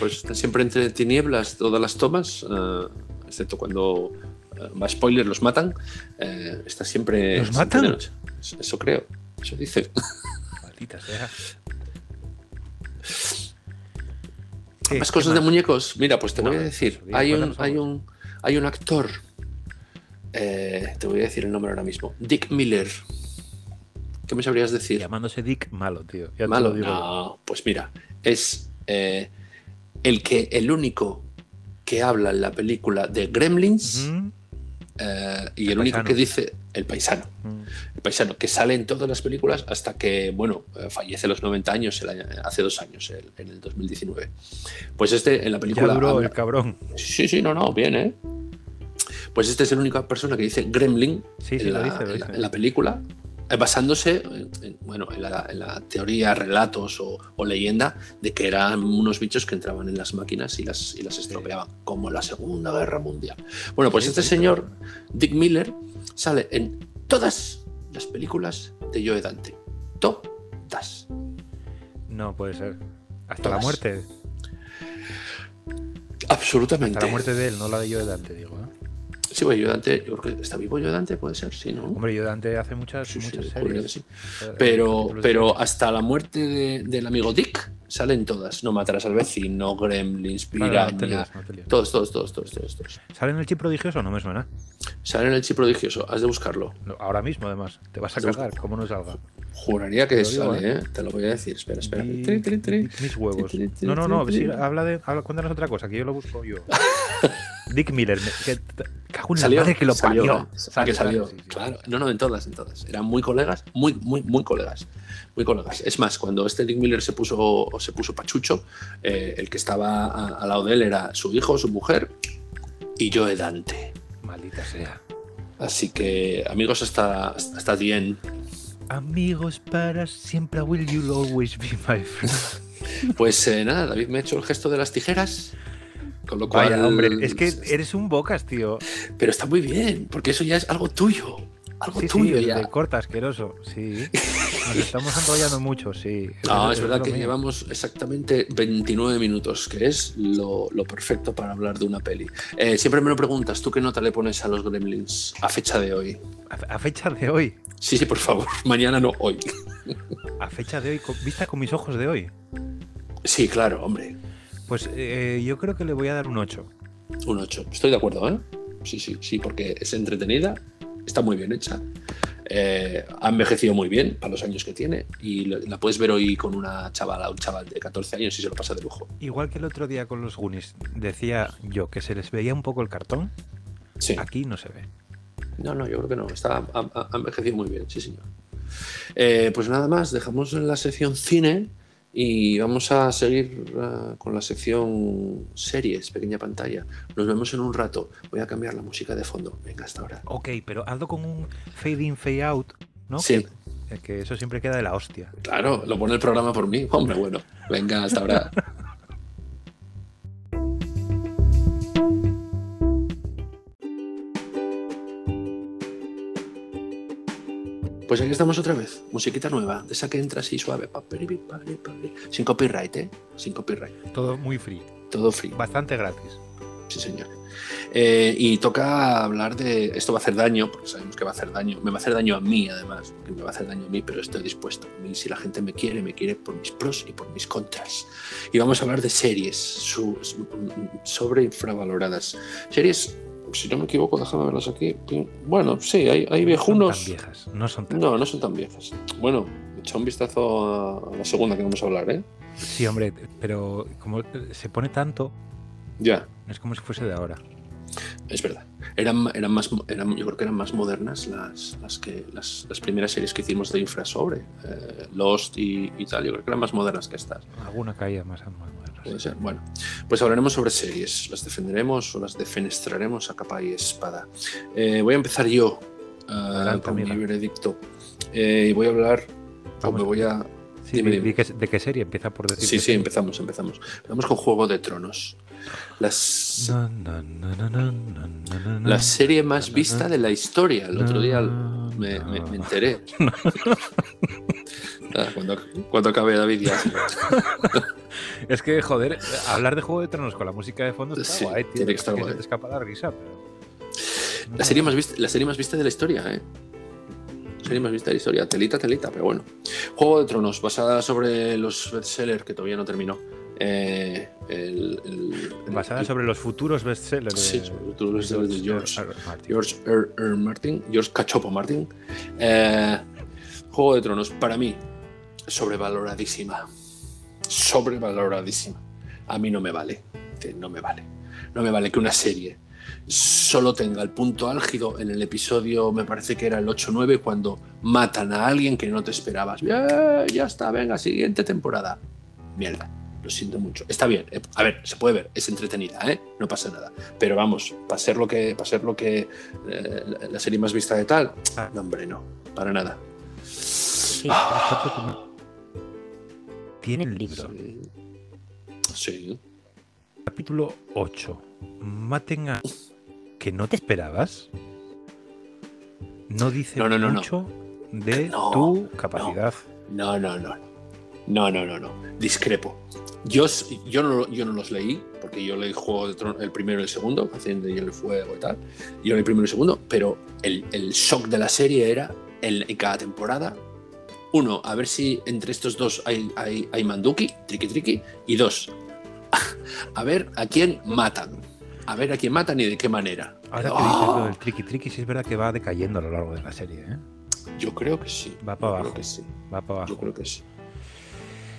Pues están siempre entre tinieblas todas las tomas, eh, excepto cuando, eh, va spoiler, los matan. eh, está siempre. ¿Los matan? Eso, creo. Eso dice. Maldita sea. Más cosas de muñecos. Mira, pues te No, voy a decir. Hay un, hay un, hay un actor. eh, te voy a decir el nombre ahora mismo. Dick Miller. ¿Qué me sabrías decir? Llamándose Dick, malo, tío. Ya Malo. lo digo. No, pues mira, es eh, el que el único que habla en la película de Gremlins. Eh, y El el único que dice el paisano. Mm. El paisano que sale en todas las películas hasta que, bueno, eh, fallece a los 90 años, el año- hace dos años, el- en el 2019. Pues este en la Ya película. duró habla- el cabrón. Sí, sí, no, no, bien, ¿eh? Pues este es la única persona que dice Gremlin Sí, sí, en, la, dice, lo en la- dice. en la película, basándose en, en- bueno, en la, en la teoría, relatos o, o leyenda de que eran unos bichos que entraban en las máquinas y las, y las estropeaban, como la Segunda Guerra Mundial. Bueno, pues este señor, Dick Miller, sale en todas las películas de Joe Dante. Todas. No puede ser. Hasta Todas. la muerte. Absolutamente. Hasta la muerte de él, no la de yo de Dante, digo. ¿eh? Sí, bueno, Joe Dante, yo creo que está vivo Joe Dante, puede ser, sí, ¿no? Hombre, yo de Dante hace muchas, Sí, muchas series. sí. Eh, Pero, pero series. hasta la muerte de- del amigo Dick salen todas. No matarás al vecino, Gremlins, Piraña. no te lías, no todos, todos, todos, todos, todos, todos. ¿Sale en el chip prodigioso? No me suena. Salen el chip prodigioso, has de buscarlo. No, ahora mismo, además. Te vas a cargar, como no salga. Juraría que digo, sale, ¿eh? Te lo voy a decir. Espera, espera. Di- Tri, tri, tri. Mis huevos. No, no, no. sí, habla de. Habla, cuéntanos otra cosa, que yo lo busco yo. Dick Miller. que, cago en la Salió, madre que lo salió, parió. que salió. sí, sí. Claro. No, no, en todas, en todas. Eran muy colegas, muy, muy, muy colegas. Muy colegas. Es más, cuando este Dick Miller se puso, o se puso pachucho, eh, el que estaba al lado de él era su hijo, su mujer y Joe Dante. Maldita sea. Así que, amigos, hasta, hasta bien. Amigos para siempre, will you always be my friend. Pues eh, nada, David me ha hecho el gesto de las tijeras. Con lo cual. Vaya, hombre, es que eres un bocas, tío. Pero está muy bien, porque eso ya es algo tuyo. Algo Sí, tuyo ya. corta asqueroso, sí. Nos estamos enrollando mucho, sí. No, es verdad que mío. llevamos exactamente 29 minutos, que es lo, lo perfecto para hablar de una peli. Eh, siempre me lo preguntas, ¿tú qué nota le pones a los Gremlins a fecha de hoy? A, a fecha de hoy, Sí, sí, por favor, mañana no, hoy. a fecha de hoy, vista con mis ojos de hoy, Sí, claro, hombre, pues eh, yo creo que le voy a dar un 8. un 8. Estoy de acuerdo, ¿eh? sí, sí, sí, porque es entretenida, está muy bien hecha. eh, ha envejecido muy bien para los años que tiene y la, puedes ver hoy con una chavala, un chaval de 14 años y se lo pasa de lujo. Igual que el otro día con los Goonies, decía yo que se les veía un poco el cartón, Sí. aquí no se ve. No, no, yo creo que no. Está, ha envejecido muy bien, sí, señor. Eh, pues nada más, dejamos en la sección cine y vamos a seguir eh, con la sección series, pequeña pantalla. Nos vemos en un rato. Voy a cambiar la música de fondo. Venga, hasta ahora. Ok, pero hazlo con un fade in, fade out, ¿no? Sí. Que, que eso siempre queda de la hostia. Claro, lo pone el programa por mí. Hombre, bueno. Venga, hasta ahora. Pues aquí estamos otra vez. Musiquita nueva, de esa que entra así suave. Sin copyright, ¿eh? Sin copyright. Todo muy free, Todo free. bastante gratis. Sí, señor. Eh, y toca hablar de. Esto va a hacer daño, porque sabemos que va a hacer daño. Me va a hacer daño a mí, además. Que me va a hacer daño a mí, pero estoy dispuesto. A mí, si la gente me quiere, me quiere por mis pros y por mis contras. Y vamos a hablar de series sobre infravaloradas. Series, si no me equivoco, déjame verlas aquí. Bueno, sí, hay, hay No son viejunos. tan viejas, no son tan No, no son tan viejas. Bueno, echa un vistazo a la segunda que vamos a hablar, ¿eh? Sí, hombre, pero como se pone tanto, Ya. no es como si fuese de ahora. Es verdad. Eran, eran más, eran, yo creo que eran más modernas las, las, que, las, las primeras series que hicimos de infra sobre eh, Lost y, y tal. Yo creo que eran más modernas que estas. Alguna caída más más moderna. Puede ser. Bueno, pues hablaremos sobre series. Las defenderemos o las defenestraremos a capa y espada. Eh, voy a empezar yo Adelante, con mi veredicto. Eh, y voy a hablar, o Vamos. me voy a... Sí, Dime, di- dime. di qué- ¿De qué serie? Empieza por decir. Sí, sí, serie. empezamos, empezamos. Empezamos con Juego de Tronos la serie más vista de la historia. El otro día me, enteré. Ah, cuando, acabe David ya. es que, joder, hablar de Juego de Tronos con la música de fondo está sí, guay, Tiene que estar guay. La risa. La serie, más vista, la serie más vista de la historia, ¿eh? serie más vista de la historia. Telita, telita, pero bueno. Juego de Tronos, basada sobre los bestsellers que todavía no terminó. Eh, el, el- el- Basada sobre los futuros bestsellers de, Sí, sobre los futuros bestsellers de George. R. R. Martin. George R. R. Martin, George Cachopo Martin. Eh, Juego de Tronos, para mí, sobrevaloradísima. Sobrevaloradísima. A mí no me vale. No me vale. No me vale que una serie solo tenga el punto álgido en el episodio, me parece que era el 8-9, cuando matan a alguien que no te esperabas. Ya está, venga, siguiente temporada. Mierda. Lo siento mucho. Está bien. eh, A ver, se puede ver. Es entretenida, ¿eh? No pasa nada. Pero vamos, para ser lo que, para ser lo que eh, la- serie más vista de tal, no, hombre, no. Para nada. Sí, Tiene el libro. Sí. Sí. Capítulo 8. Maten a... ¿Que no te esperabas? No dice No, no, no, no. mucho de tu capacidad. No, no, no. No, no, no, no. Discrepo. Yo, yo, no, yo no los leí, porque yo leí Juego de Tronos, el primero y el segundo, Haciendo Hielo y Fuego y tal. Yo leí el primero y el segundo, pero el, el shock de la serie era en, en cada temporada. Uno, a ver si entre estos dos hay, hay, hay manduki, triqui triqui. Y dos, a ver a quién matan. A ver a quién matan y de qué manera. Ahora que dices lo del tricky tricky, sí es verdad que va decayendo a lo largo de la serie. ¿eh? Yo creo que sí. Va para Yo abajo. creo que sí. Va para Yo abajo. creo que sí.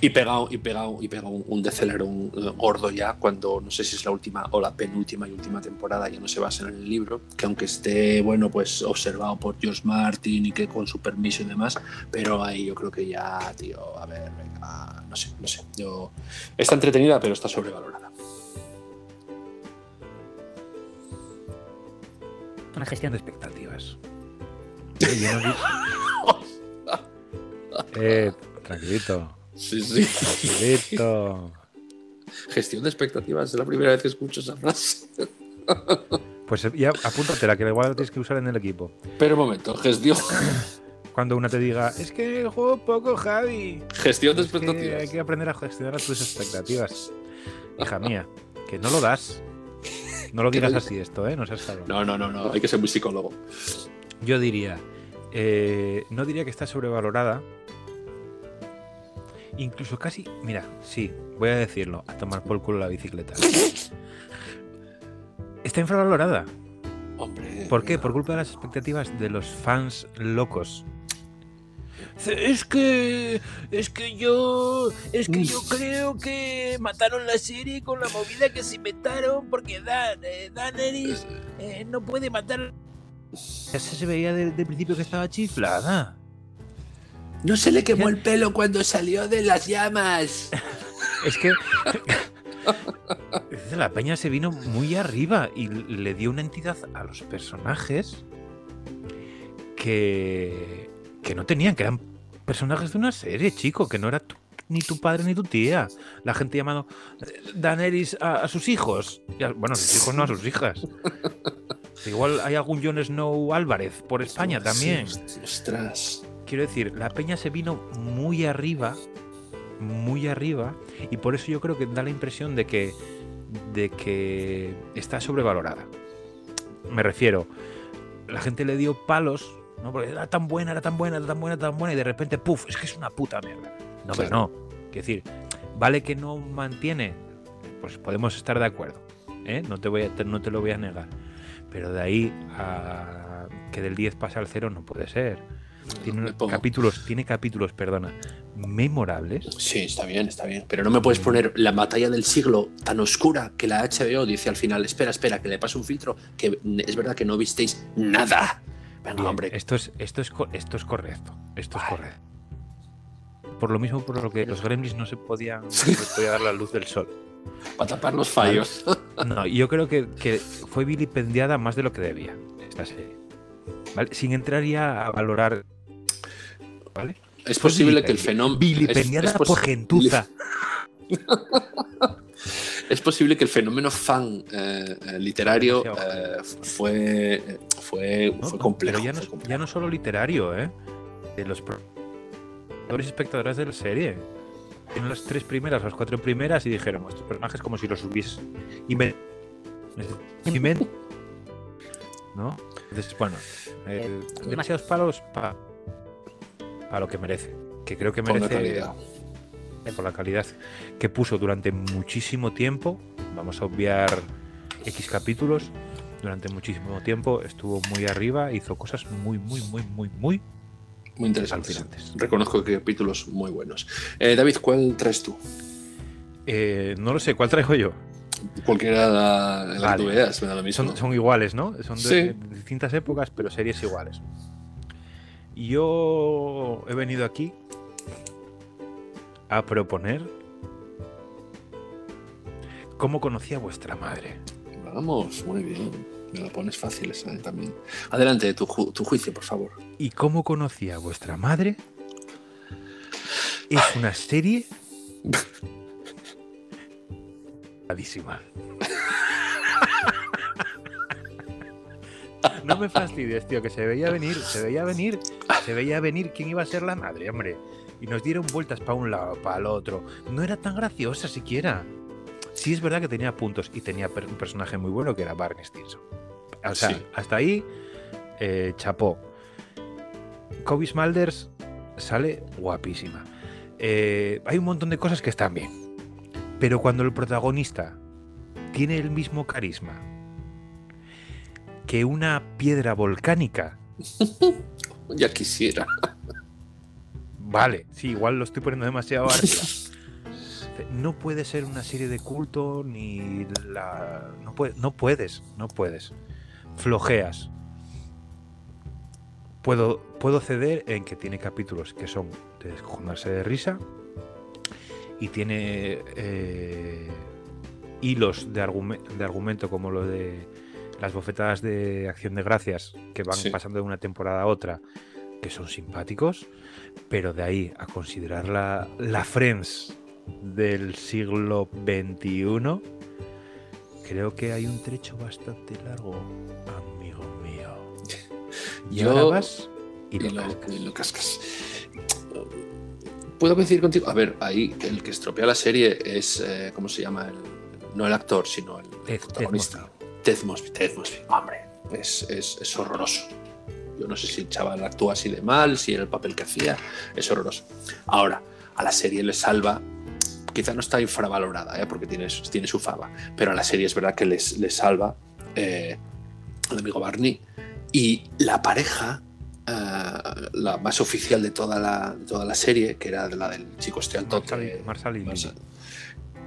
Y pegado, y pegado, y pegado un, un decelerón eh, gordo ya cuando no sé si es la última o la penúltima y última temporada, ya no se basa en el libro, que aunque esté, bueno, pues observado por George Martin y que con su permiso y demás, pero ahí yo creo que ya, tío, a ver, venga, no sé, no sé. Yo, está entretenida, pero está sobrevalorada. Una gestión de expectativas. Eh, tranquilito. Sí, sí. Tranquilito. Gestión de expectativas, es la primera vez que escucho esa frase. Pues ya apúntatela, que igual la tienes que usar en el equipo. Pero un momento, gestión, Cuando una te diga, es que juego poco, Javi. gestión de Es que expectativas. hay que aprender a gestionar tus expectativas. Hija mía, que no lo das. No lo digas así esto, ¿eh? No seas cabrón. No, no, no, no, hay que ser muy psicólogo. Yo diría, eh, no diría que está sobrevalorada. Incluso casi, mira, sí, voy a decirlo, a tomar por culo la bicicleta. Está infravalorada. Hombre. ¿Por qué? Por culpa de las expectativas de los fans locos. Es que. Es que yo. Es que yo creo que mataron la serie con la movida que se inventaron porque Dan, eh, Daenerys eh, no puede matar. Ya se veía desde el principio que estaba chiflada. No se le quemó el pelo cuando salió de las llamas. Es que. la peña se vino muy arriba y le dio una entidad a los personajes que. que no tenían, que eran personajes de una serie, chico, que no era tu- ni tu padre ni tu tía. La gente llamando eh, Daenerys a, a sus hijos. A- bueno, a sus hijos no a sus hijas. Igual hay algún Jon Snow Álvarez por España también. Ostras. Quiero decir, la peña se vino muy arriba, muy arriba, y por eso yo creo que da la impresión de que, de que está sobrevalorada. Me refiero, la gente le dio palos, ¿no? Porque era tan buena, era tan buena, era tan buena, tan buena, y de repente, puff, es que es una puta mierda. No, pero no. Quiero decir, vale que no mantiene, pues podemos estar de acuerdo, ¿eh? No te, voy a, te- no te lo voy a negar. Pero de ahí a que del 10 pase al 0 no puede ser. Tiene capítulos, tiene capítulos, perdona, memorables. Sí, está bien, está bien. Pero no me puedes poner la batalla del siglo tan oscura que la HBO dice al final, espera, espera, que le pase un filtro, que es verdad que no visteis nada. Venga, Bien, hombre. Esto es, esto es, esto es correcto. Esto es correcto. Por lo mismo por lo que los gremlins no se podían no se les podía dar la luz del sol. Para tapar los fallos. No, yo creo que, que fue vilipendiada más de lo que debía esta serie. ¿Vale? Sin entrar ya a valorar. ¿Vale? Es posible que el fenómeno. Vilipendiada por gentuza. Es posible que el fenómeno fan eh, eh, literario eh, fue, fue, ¿no? fue complejo. Pero ya no, fue complejo. ya no solo literario, ¿eh? De los espectadores de la serie. Tienen las tres primeras, las cuatro primeras y dijeron, estos personajes como si los hubiese inven- inven- ¿No? Entonces, bueno, eh, demasiados palos para lo que merece. Que creo que Por la merece calidad. por la calidad que puso durante muchísimo tiempo. Vamos a obviar X capítulos. Durante muchísimo tiempo estuvo muy arriba, hizo cosas muy, muy, muy, muy, muy Muy interesante. alucinantes. Reconozco que capítulos muy buenos. Eh, David, ¿cuál traes tú? Eh, no lo sé, ¿cuál traigo yo? Cualquiera la, la Vale. me da lo mismo. Son, son iguales, ¿no? Son de, Sí. de distintas épocas, pero series iguales. Yo he venido aquí a proponer cómo conocí a vuestra madre. Vamos, muy bien. Me la pones fácil esa eh, también. Adelante, tu, ju- tu juicio, por favor. ¿Y cómo conocí a vuestra madre? Es una serie. No me fastidies, tío, que se veía venir, se veía venir, se veía venir quién iba a ser la madre, hombre. Y nos dieron vueltas para un lado, para el otro. No era tan graciosa siquiera. Sí es verdad que tenía puntos y tenía un personaje muy bueno que era Barney Stinson. O sea, Sí. hasta ahí, eh, chapó. Kobe Smulders sale guapísima. Eh, hay un montón de cosas que están bien. Pero cuando el protagonista tiene el mismo carisma que una piedra volcánica, Ya quisiera. vale, sí, igual lo estoy poniendo demasiado arriba. No puede ser una serie de culto ni la. No, puede- no puedes, no puedes. Flojeas. Puedo, puedo ceder en que tiene capítulos que son de descojonarse de risa y tiene eh, hilos de, de argumento como lo de las bofetadas de acción de gracias que van Sí. pasando de una temporada a otra que son simpáticos, pero de ahí a considerar la, la Friends del siglo XXI, creo que hay un trecho bastante largo, amigo mío. Y Yo- ahora vas y Y lo cascas. y lo cascas. ¿Puedo coincidir contigo? A ver, ahí el que estropea la serie es, eh, ¿cómo se llama? El- no el actor, sino el Ted- protagonista. Ted Mosby. Ted Mosby. Hombre, es, es- es horroroso. Yo no sé si el chaval actúa así de mal, si era el papel que hacía, es horroroso. Ahora, a la serie le salva, quizá no está infravalorada, ¿eh? porque tiene, tiene su fama, pero a la serie es verdad que les, les salva eh, el amigo Barney, y la pareja, eh, la más oficial de toda la, de toda la serie, que era la del chico este alto, Marsali- que- Marsali Lily.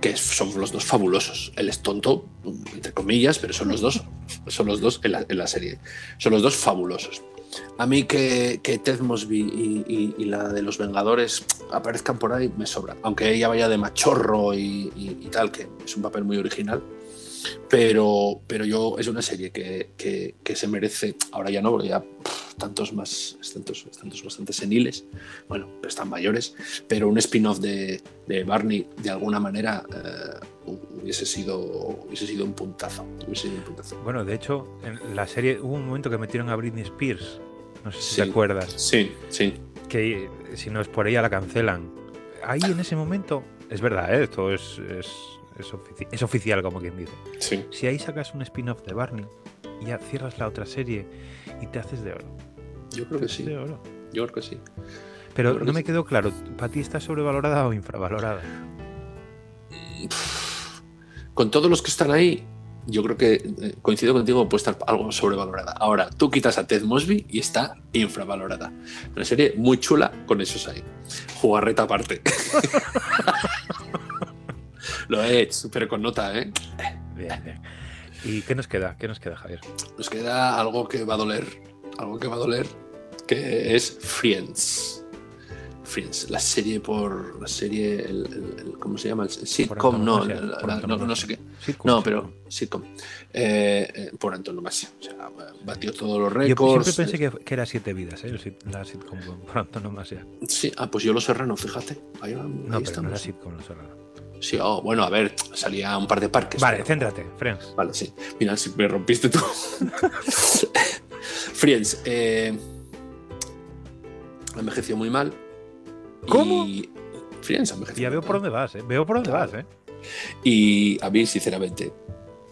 Que son los dos fabulosos. Él es tonto, entre comillas, pero son los dos, son los dos en la, serie. Son los dos fabulosos. A mí que, que Ted Mosby y, la de los Vengadores aparezcan por ahí me sobra. Aunque ella vaya de machorro y, tal, que es un papel muy original. Pero, pero yo es una serie que, que- que se merece, ahora ya no, porque ya tantos más, tantos, tantos bastante seniles, bueno, pero están mayores, pero un spin-off de, de Barney de alguna manera eh, hubiese, sido, hubiese sido un puntazo. Hubiese sido un puntazo. Bueno, de hecho, en la serie hubo un momento que metieron a Britney Spears. No sé si Sí. te acuerdas. Sí, sí. Que si no es por ella la cancelan. Ahí en ese momento, es verdad, ¿eh? esto es, es, es, ofici- es oficial, como quien dice. sí. Si ahí sacas un spin-off de Barney, ya cierras la otra serie y te haces de oro. Yo creo que sí. de oro. Yo creo que sí. Pero no me sí. quedó claro, ¿para ti está sobrevalorada o infravalorada? Con todos los que están ahí, yo creo que eh, coincido contigo, puede estar algo sobrevalorada. Ahora, tú quitas a Ted Mosby y está infravalorada. Una serie muy chula con esos ahí. Jugarreta aparte. Lo he hecho, pero con nota, ¿eh? Bien, bien. ¿Y qué nos queda? ¿Qué nos queda, Javier? Nos queda algo que va a doler, algo que va a doler, que es Friends. Friends, la serie por la serie, el, el- el- ¿cómo se llama? El sitcom, no, la- la- no, no sé qué. Sitcom, No, pero sitcom. Eh, eh, por antonomasia. O sea, batió todos los Yo récords. siempre pensé que, que era siete vidas, ¿eh? La sitcom por antonomasia. Sí, ah, pues yo Los Serrano, fíjate. Ahí, No, pero no era sitcom, no solo. Sí, oh, bueno, a ver, salía un par de parques. Vale, pero- céntrate, Friends. Vale, sí. Mira, si me rompiste tú. Friends, eh, envejeció muy mal. ¿Cómo? Y Friends envejeció Ya veo por dónde vas, ¿eh? Veo por dónde Claro. vas, ¿eh? Y a mí, sinceramente,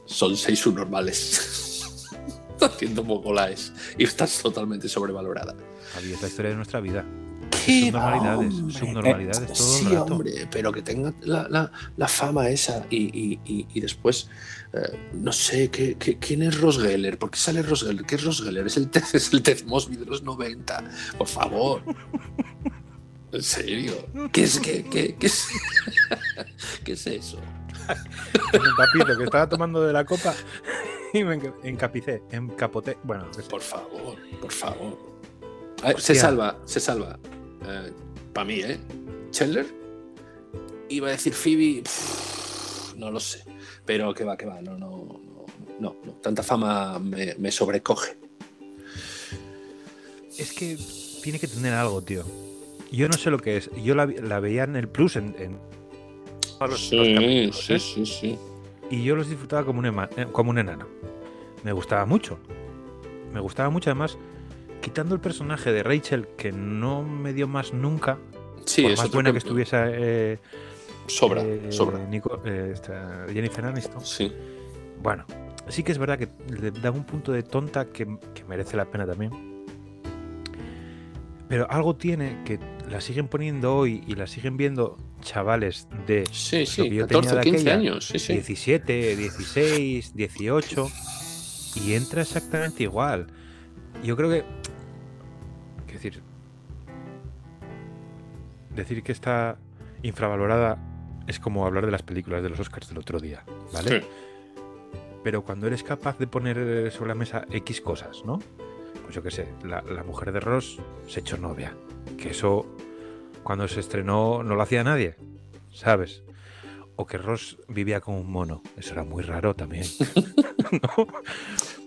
son seis subnormales. Haciendo mogolaes. Y estás totalmente sobrevalorada. Javi, es la historia de nuestra vida. ¿Qué subnormalidades, hombre? subnormalidades Eh, todo el sí, rato. hombre, pero que tenga la, la- la fama esa y, y- y- y después, eh, no sé, ¿qué, qué, quién es Ross Geller? ¿Por qué sale Ross Geller? ¿Qué es Ross Geller? Es el Ted, es el Ted Mosby de los 90, por favor. ¿En serio? ¿Qué es, qué, qué- qué es, ¿qué es eso? El papito que estaba tomando de la copa y me enca- encapicé, encapoté. Bueno, sé. Por favor, por favor. Ver, se salva, se salva. Para mí, ¿eh? Chandler. Iba a decir Phoebe. pff, no lo sé. Pero que va, que va. No, no, no. no, no. Tanta fama me, me sobrecoge. Es que tiene que tener algo, tío. Yo no sé lo que es. Yo la, veía en el Plus en, en- los- los capítulos, ¿eh? sí, sí. y yo los disfrutaba como un, ema- eh, como un enano. Me gustaba mucho. Me gustaba mucho, además, quitando el personaje de Rachel, que no me dio más nunca, Sí, por más buena que estuviese eh, Sobra, eh, sobra. Nico- eh, esta Jennifer Aniston. Sí. Bueno, sí que es verdad que le da un punto de tonta que, que merece la pena también. Pero algo tiene que la siguen poniendo hoy y la siguen viendo chavales de Sí, lo sí. que yo tenía 14, de 15 aquella, años. Sí, sí. 17, 16, 18 y entra exactamente igual. Yo creo que. Decir que está infravalorada es como hablar de las películas de los Oscars del otro día, ¿vale? Sí. Pero cuando eres capaz de poner sobre la mesa X cosas, ¿no? Pues yo qué sé, la, la mujer de Ross se echó novia. Que eso, cuando se estrenó, no lo hacía nadie, ¿sabes? O que Ross vivía con un mono. Eso era muy raro también. ¿no?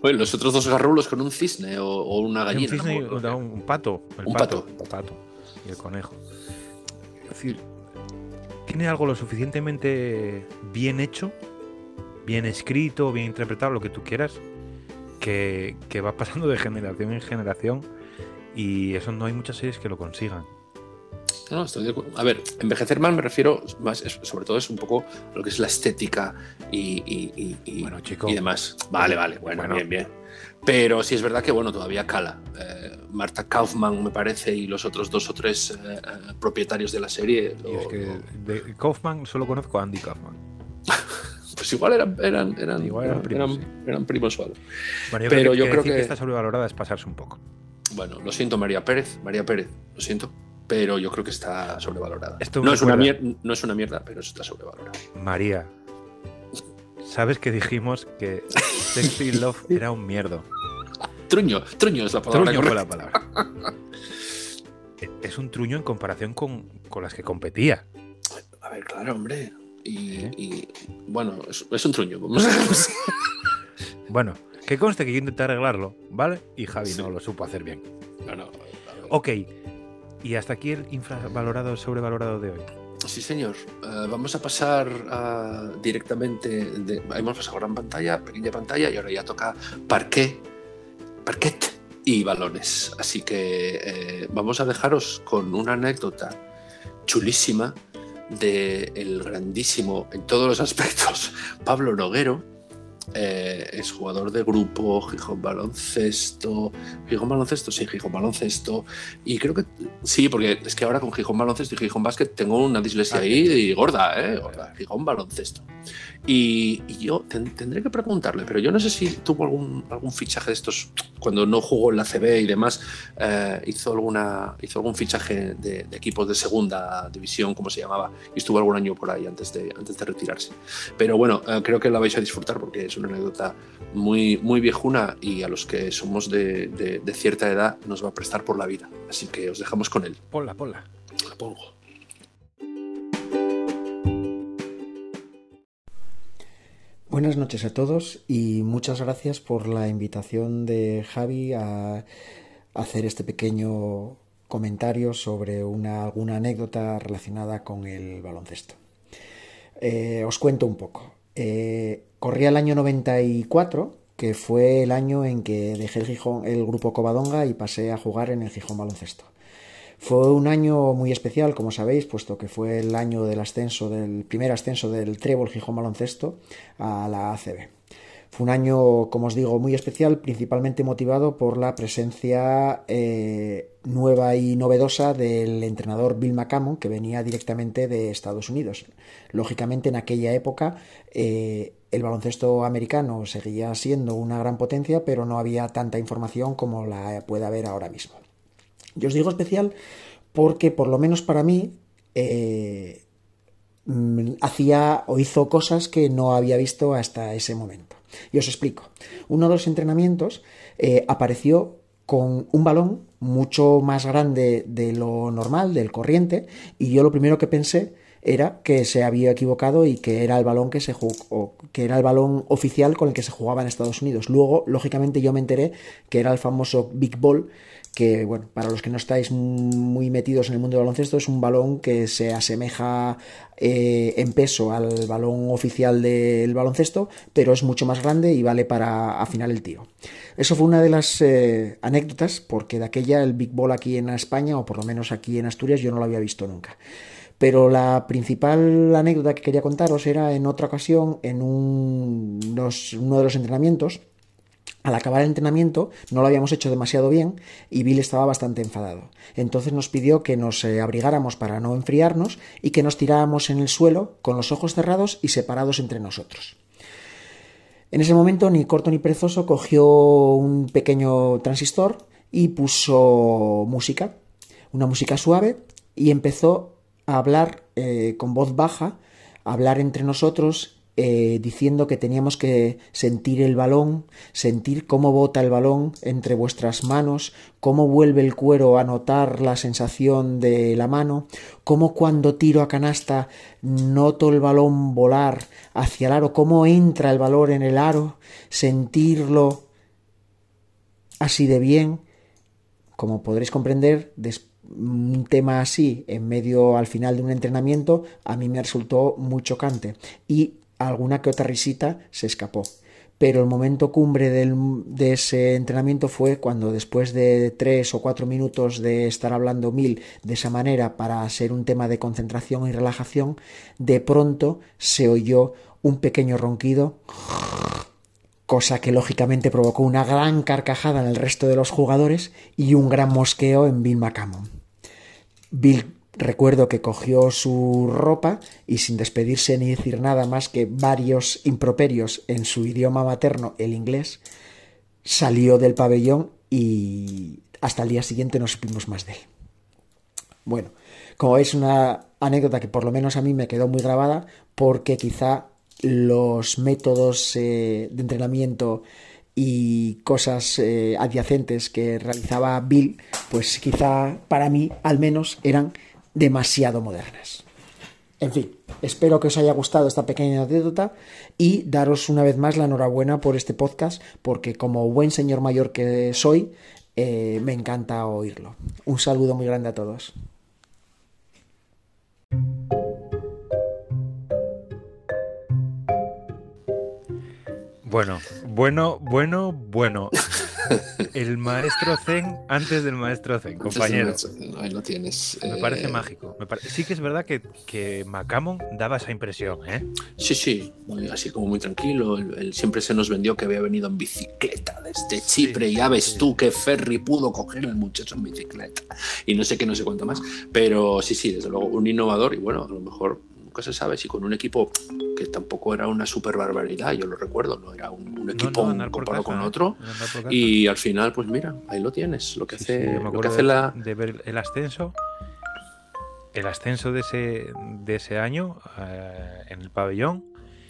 Bueno, los otros dos garrulos con un cisne o, o una Un gallina. cisne y ¿no? un, un pato. El Un pato, pato. el pato. Y el conejo. Es decir, tiene algo lo suficientemente bien hecho, bien escrito, bien interpretado, lo que tú quieras, que, que va pasando de generación en generación y eso no hay muchas series que lo consigan. No, estoy de. A ver, envejecer mal me refiero más, sobre todo es un poco lo que es la estética y, y- y- y- Bueno, chico. demás. Vale, vale, bueno, Bueno. bien, bien. Pero sí es verdad que, bueno, todavía cala. Eh, Marta Kaufman, me parece, y los otros dos o tres eh, eh, propietarios de la serie. Y es que lo- de Kaufman solo conozco a Andy Kaufman. pues igual eran, eran, eran, Igual eran primos, eran- eran primos o algo. Bueno, yo Pero creo que, yo que creo decir que- está sobrevalorada es pasarse un poco. Bueno, lo siento, María Pérez. María Pérez, lo siento. Pero yo creo que está sobrevalorada. Esto no, es una recuerda- mier- no es una mierda, pero está sobrevalorada. María, ¿sabes que dijimos que Sexy Love era un mierdo? Truño, truño es la palabra Truño fue la palabra. Es un truño en comparación con, con las que competía. A ver, claro, hombre. Y, ¿Eh? y, bueno, es, es un truño. Vamos a. Bueno, que conste que yo intenté arreglarlo, ¿vale? Y Javi Sí. no lo supo hacer bien. No, no. Ok, y hasta aquí el infravalorado, sobrevalorado de hoy. Sí, señor. Eh, vamos a pasar ah, directamente. De, hemos pasado gran pantalla, pequeña pantalla y ahora ya toca parqué, parquet y balones. Así que eh, vamos a dejaros con una anécdota chulísima de el grandísimo, en todos los aspectos, Pablo Noguero. Eh, es jugador de grupo, Gijón Baloncesto. Gijón Baloncesto, sí, Gijón Baloncesto. Y creo que sí, porque es que ahora con Gijón Baloncesto y Gijón Básquet tengo una dislexia Ah, ahí y gorda, ¿eh? Gorda. Gijón Baloncesto. Y, y yo ten- tendré que preguntarle, pero yo no sé si tuvo algún, algún fichaje de estos, cuando no jugó en la CB y demás, eh, hizo, alguna, hizo algún fichaje de, de equipos de segunda división, como se llamaba, y estuvo algún año por ahí antes de, antes de retirarse. Pero bueno, eh, creo que la vais a disfrutar porque es una anécdota muy, muy viejuna y a los que somos de, de- de cierta edad nos va a prestar por la vida. Así que os dejamos con él. Ponla, ponla. La pongo. Buenas noches a todos y muchas gracias por la invitación de Javi a hacer este pequeño comentario sobre una, alguna anécdota relacionada con el baloncesto. Eh, os cuento un poco. Eh, corría el año 94, que fue el año en que dejé el, grupo Covadonga y pasé a jugar en el Gijón Baloncesto. Fue un año muy especial, como sabéis, puesto que fue el año del ascenso, del primer ascenso del Trébol Gijón Baloncesto a la ACB. Fue un año, como os digo, muy especial, principalmente motivado por la presencia eh, nueva y novedosa del entrenador Bill McCammon, que venía directamente de Estados Unidos. Lógicamente, en aquella época, eh, el baloncesto americano seguía siendo una gran potencia, pero no había tanta información como la puede haber ahora mismo. Yo os digo especial porque, por lo menos para mí, eh, mm, hacía o hizo cosas que no había visto hasta ese momento. Y os explico. Uno de los entrenamientos eh, apareció con un balón mucho más grande de lo normal, del corriente, y yo lo primero que pensé era que se había equivocado y que era el balón que se jugó, que era el balón oficial con el que se jugaba en Estados Unidos. Luego, lógicamente, yo me enteré que era el famoso Big Ball, que, bueno, para los que no estáis muy metidos en el mundo del baloncesto, es un balón que se asemeja eh, en peso al balón oficial del baloncesto, pero es mucho más grande y vale para afinar el tiro. Eso fue una de las eh, anécdotas, porque de aquella el Big Ball aquí en España, o por lo menos aquí en Asturias, yo no lo había visto nunca. Pero la principal anécdota que quería contaros era en otra ocasión, en uno de los entrenamientos, al acabar el entrenamiento no lo habíamos hecho demasiado bien y Bill estaba bastante enfadado. Entonces nos pidió que nos eh, abrigáramos para no enfriarnos y que nos tiráramos en el suelo con los ojos cerrados y separados entre nosotros. En ese momento ni corto ni perezoso cogió un pequeño transistor y puso música, una música suave y empezó a hablar eh, con voz baja, hablar entre nosotros eh, diciendo que teníamos que sentir el balón, sentir cómo bota el balón entre vuestras manos, cómo vuelve el cuero a notar la sensación de la mano, cómo cuando tiro a canasta noto el balón volar hacia el aro, cómo entra el balón en el aro, sentirlo así de bien. Como podréis comprender, después un tema así en medio al final de un entrenamiento a mí me resultó muy chocante y alguna que otra risita se escapó. Pero el momento cumbre de ese entrenamiento fue cuando después de tres o cuatro minutos de estar hablando mil de esa manera para ser un tema de concentración y relajación, de pronto se oyó un pequeño ronquido cosa que lógicamente provocó una gran carcajada en el resto de los jugadores y un gran mosqueo en Bill McCammon. Bill Recuerdo que cogió su ropa y sin despedirse ni decir nada más que varios improperios en su idioma materno, el inglés, salió del pabellón y hasta el día siguiente no supimos más de él. Bueno, como veis, una anécdota que por lo menos a mí me quedó muy grabada porque quizá los métodos eh, de entrenamiento y cosas eh, adyacentes que realizaba Bill, pues quizá para mí al menos eran demasiado modernas. En fin, espero que os haya gustado esta pequeña anécdota y daros una vez más la enhorabuena por este podcast, porque como buen señor mayor que soy, eh, me encanta oírlo. Un saludo muy grande a todos. Bueno, bueno, bueno, bueno. El maestro Zen antes del maestro Zen, compañero. Ahí lo tienes. Me parece mágico. Sí que es verdad que, que Macamon daba esa impresión, ¿eh? Sí, sí, así como muy tranquilo. Él, siempre se nos vendió que había venido en bicicleta desde Chipre. y ya ves tú qué ferry pudo coger el muchacho en bicicleta. Y no sé qué, no sé cuánto más. Pero sí, sí, desde luego, un innovador y bueno, a lo mejor nunca se sabe si con un equipo que tampoco era una super barbaridad, yo lo recuerdo, no era un, equipo comparado con ¿eh? otro. Y al final, pues mira, ahí lo tienes, lo que hace, lo que hace la... De ver el ascenso, el ascenso de ese, de ese año eh, en el pabellón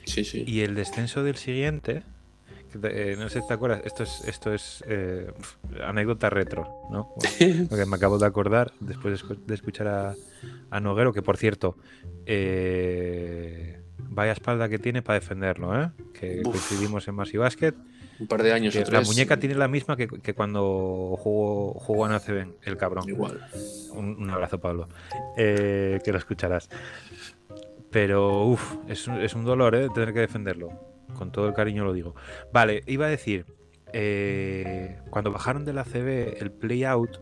sí, sí. y el descenso del siguiente. Eh, no sé si te acuerdas, esto es, esto es anécdota retro, ¿no? Porque me acabo de acordar después de escuchar a, a Noguero, que por cierto, eh, vaya espalda que tiene para defenderlo, ¿eh? que coincidimos en Masi Basket. Un par de años La muñeca tiene la misma que, cuando jugó, jugó en ACB, el cabrón. Igual. Un, abrazo, Pablo. Eh, que lo escucharás. Pero, uff, es, es, un dolor ¿eh? tener que defenderlo. Con todo el cariño lo digo. Vale, iba a decir, eh, cuando bajaron del ACB, el play out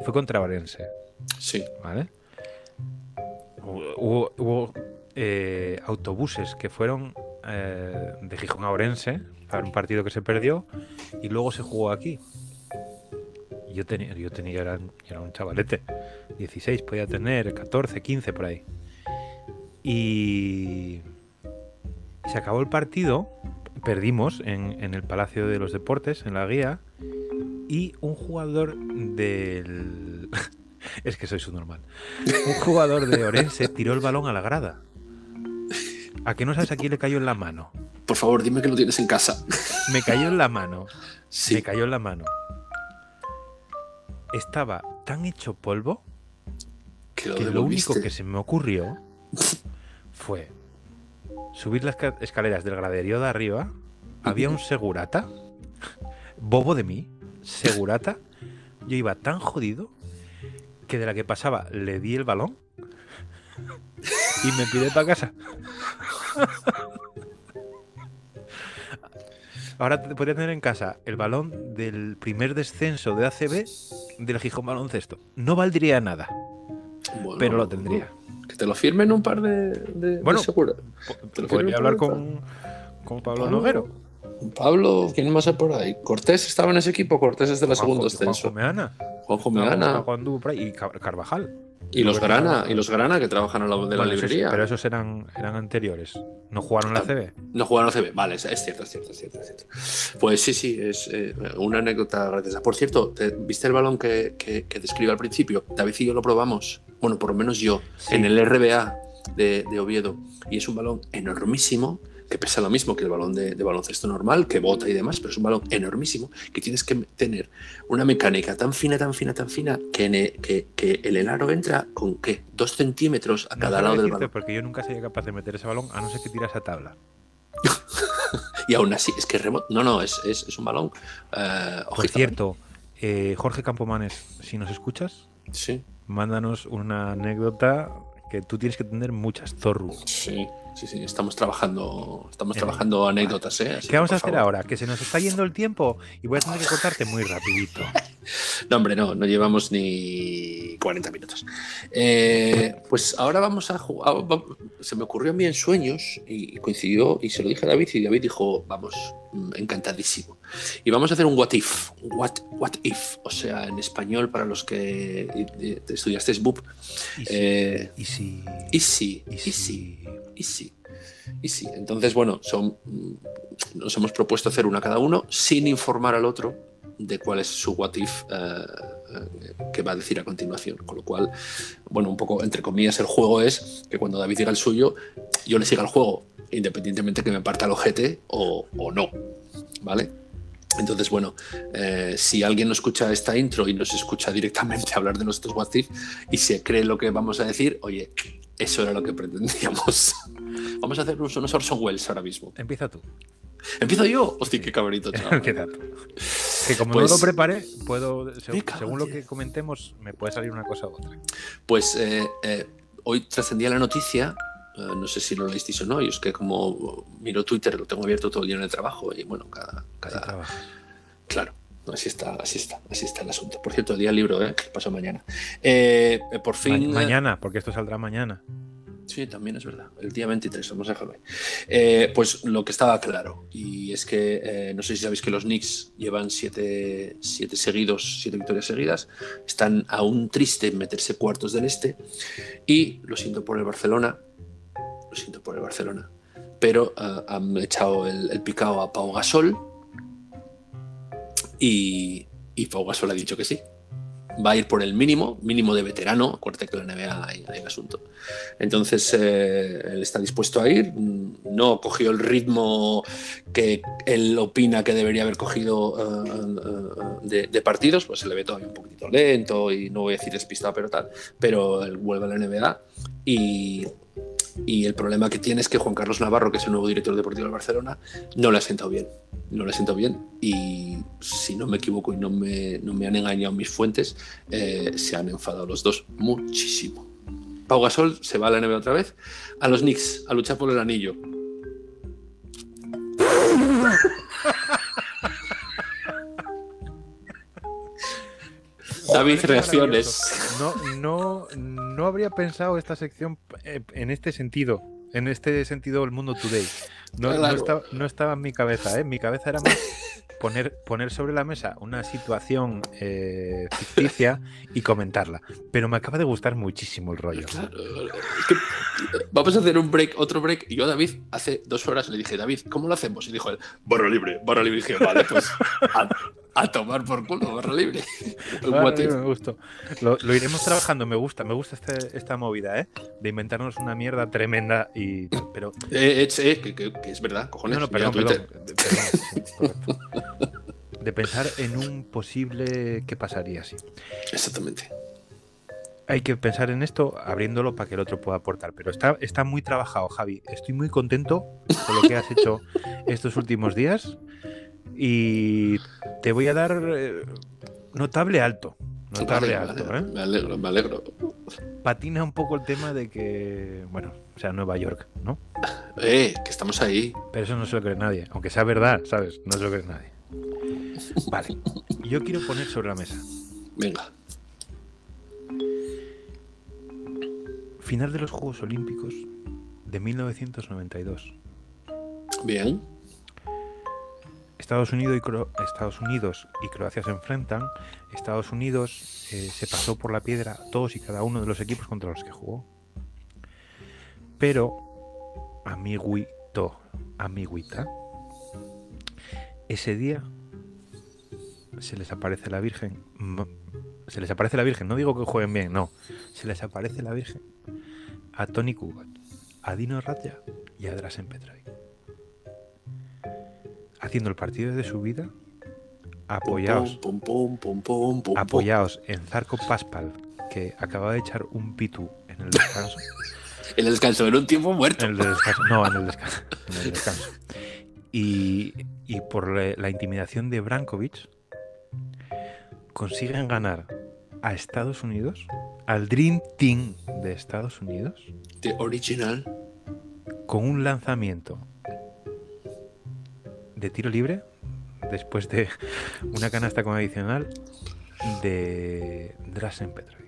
fue contra Valencia. Sí. ¿Vale? Hubo, eh, autobuses que fueron eh, de Gijón a Orense para un partido que se perdió y luego se jugó aquí. Yo tenía, yo tenía, era, un chavalete, 16 podía tener, 14, 15 por ahí. Y se acabó el partido, perdimos en el Palacio de los Deportes, en la guía, y un jugador del, es que soy su normal. Un jugador de Orense tiró el balón a la grada. ¿A que no sabes a quién le cayó en la mano? Por favor, dime que lo tienes en casa. Me cayó en la mano. Sí. Me cayó en la mano. Estaba tan hecho polvo que lo, único que se me ocurrió fue subir las escaleras del graderío de arriba. Había un segurata, bobo de mí, segurata. Yo iba tan jodido que de la que pasaba le di el balón y me pide para casa. Ahora podría tener en casa el balón del primer descenso de ACB del Gijón Baloncesto. No valdría nada, pero lo tendría. Que te lo firmen un par de. bueno, podría hablar con, con Pablo Noguero. Pablo, ¿quién más hay por ahí? Cortés estaba en ese equipo, Cortés es de la segunda ascenso. Juanjo Meana. y Carvajal. Y los Grana, y los Grana que trabajan al lado de la librería. pero esos eran, eran anteriores. ¿No jugaron la CB? No jugaron la CB, vale, es, cierto, es cierto, es cierto, Pues sí, sí, es eh, una anécdota graciosa. Por cierto, ¿viste el balón que, que, describe al principio? David y yo lo probamos, bueno, por lo menos yo, en el RBA de, de Oviedo. Y es un balón enormísimo que pesa lo mismo que el balón de, baloncesto normal, que bota y demás, pero es un balón enormísimo que tienes que tener una mecánica tan fina, tan fina, tan fina, que, que, el enaro entra con ¿qué? dos centímetros a cada lado del balón. Porque yo nunca sería capaz de meter ese balón a no ser que tiras a tabla. y aún así, es que remoto. No, no, es, un balón. Uh, Por cierto, eh, Jorge Campomanes, si nos escuchas, sí. mándanos una anécdota que tú tienes que tener muchas zorros. Sí sí, sí, estamos trabajando, estamos trabajando anécdotas, ¿eh? Así ¿Qué vamos a hacer favor. ahora? Que se nos está yendo el tiempo y voy a tener que cortarte muy rapidito. No, hombre, no, no llevamos ni 40 minutos. Eh, pues ahora vamos a jugar. Se me ocurrió a mí en sueños y coincidió y se lo dije a David y David dijo, vamos, mm, encantadísimo. Y vamos a hacer un what if, what, what if, o sea, en español para los que estudiasteis BUP. Y si, Eh, y si, y sí, y si- sí, y sí. Y sí, entonces, bueno, son, nos hemos propuesto hacer una cada uno sin informar al otro de cuál es su what if eh, eh, que va a decir a continuación. Con lo cual, bueno, un poco entre comillas, el juego es que cuando David diga el suyo, yo le siga el juego, independientemente que me parta el ojete o, o no. ¿Vale? Entonces, bueno, eh, si alguien no escucha esta intro y nos escucha directamente hablar de nuestros what if y se cree lo que vamos a decir, oye, eso era lo que pretendíamos. Vamos a hacer unos, Orson Welles ahora mismo. Empieza tú. ¿Empiezo yo? Hostia, qué cabrito, chaval. Empieza tú. Que como Pues- no lo preparé, puedo, según lo que comentemos, me puede salir una cosa u otra. Pues eh, eh, hoy trascendía la noticia, eh, no sé si lo leísteis o no, y es que como miro Twitter, lo tengo abierto todo el día en el trabajo, y bueno, cada... Cada claro, así está, así está, así está el asunto. Por cierto, el día libro, ¿eh? Pasó mañana. Eh, eh, por fin... mañana, porque esto saldrá mañana. Sí, también es verdad. El día 23, vamos a dejarlo ahí. Eh, pues lo que estaba claro, y es que eh, no sé si sabéis que los Knicks llevan siete, siete seguidos, siete victorias seguidas, están aún triste en meterse cuartos del este, y lo siento por el Barcelona, lo siento por el Barcelona, pero eh, han echado el, el picado a Pau Gasol, y, y Pau Gasol ha dicho que sí. Va a ir por el mínimo, mínimo de veterano. Acuérdate que la NBA hay, hay el asunto. Entonces, eh, él está dispuesto a ir. No cogió el ritmo que él opina que debería haber cogido eh, eh, de, de partidos, pues se le ve todavía un poquitito lento y no voy a decir despistado, pero tal. Pero él vuelve a la NBA y, y el problema que tiene es que Juan Carlos Navarro, que es el nuevo director deportivo del Barcelona, no le ha sentado bien. No le ha sentado bien y si no me equivoco y no me, no me han engañado mis fuentes, eh, se han enfadado los dos muchísimo. Pau Gasol se va a la NBA otra vez, a los Knicks, a luchar por el anillo. David, reacciones. No, no, no habría pensado esta sección eh, en este sentido. En este sentido, el mundo today. No, estaba, no estaba en mi cabeza, ¿eh? Mi cabeza era más poner, poner sobre la mesa una situación eh, ficticia y comentarla. Pero me acaba de gustar muchísimo el rollo. Claro, es que vamos a hacer un break, otro break. Y yo a David hace dos horas le dije, David, ¿cómo lo hacemos? Y dijo él, barra libre, barra libre. Y dije, vale, pues a, a tomar por culo, barra libre. Me gustó. Lo, lo iremos trabajando, me gusta, me gusta este- esta movida, ¿eh? De inventarnos una mierda tremenda y. Pero. Eh, eh, eh, que, que- que es verdad, cojones. No, no, perdón, perdón, perdón. De pensar en un posible. ¿Qué pasaría si? Exactamente. Hay que pensar en esto abriéndolo para que el otro pueda aportar. Pero está, está muy trabajado, Javi. Estoy muy contento con lo que has hecho estos últimos días. Y te voy a dar eh, notable alto. Notable Vale, alto, vale, ¿eh? Me alegro, me alegro. patina un poco el tema de que, bueno, o sea, Nueva York, ¿no? Eh, que estamos ahí. Pero eso no se lo cree nadie, aunque sea verdad, ¿sabes? No se lo cree nadie. Vale, yo quiero poner sobre la mesa. Venga. Final de los Juegos Olímpicos de 1992. Bien. Estados Unidos y, Croacia se enfrentan. Estados Unidos eh, se pasó por la piedra todos y cada uno de los equipos contra los que jugó. Pero, amiguito, amiguita, ese día se les aparece la Virgen. Se les aparece la Virgen, no digo que jueguen bien, no. Se les aparece la Virgen a Tony Kubat, a Dino Radja y a Drasen Petrovic haciendo el partido de su vida, apoyaos, Pum, pum, pum, pum, pum, pum, pum. apoyaos en Zarco Paspal, que acaba de echar un pitu en el descanso. El descanso en un tiempo muerto. En el descanso no, en el descanso. en el descanso. Y, y por la, la intimidación de Brankovic, consiguen ganar a Estados Unidos, al Dream Team de Estados Unidos, The original. con un lanzamiento de tiro libre después de una canasta con adicional de Drasen Petrovic.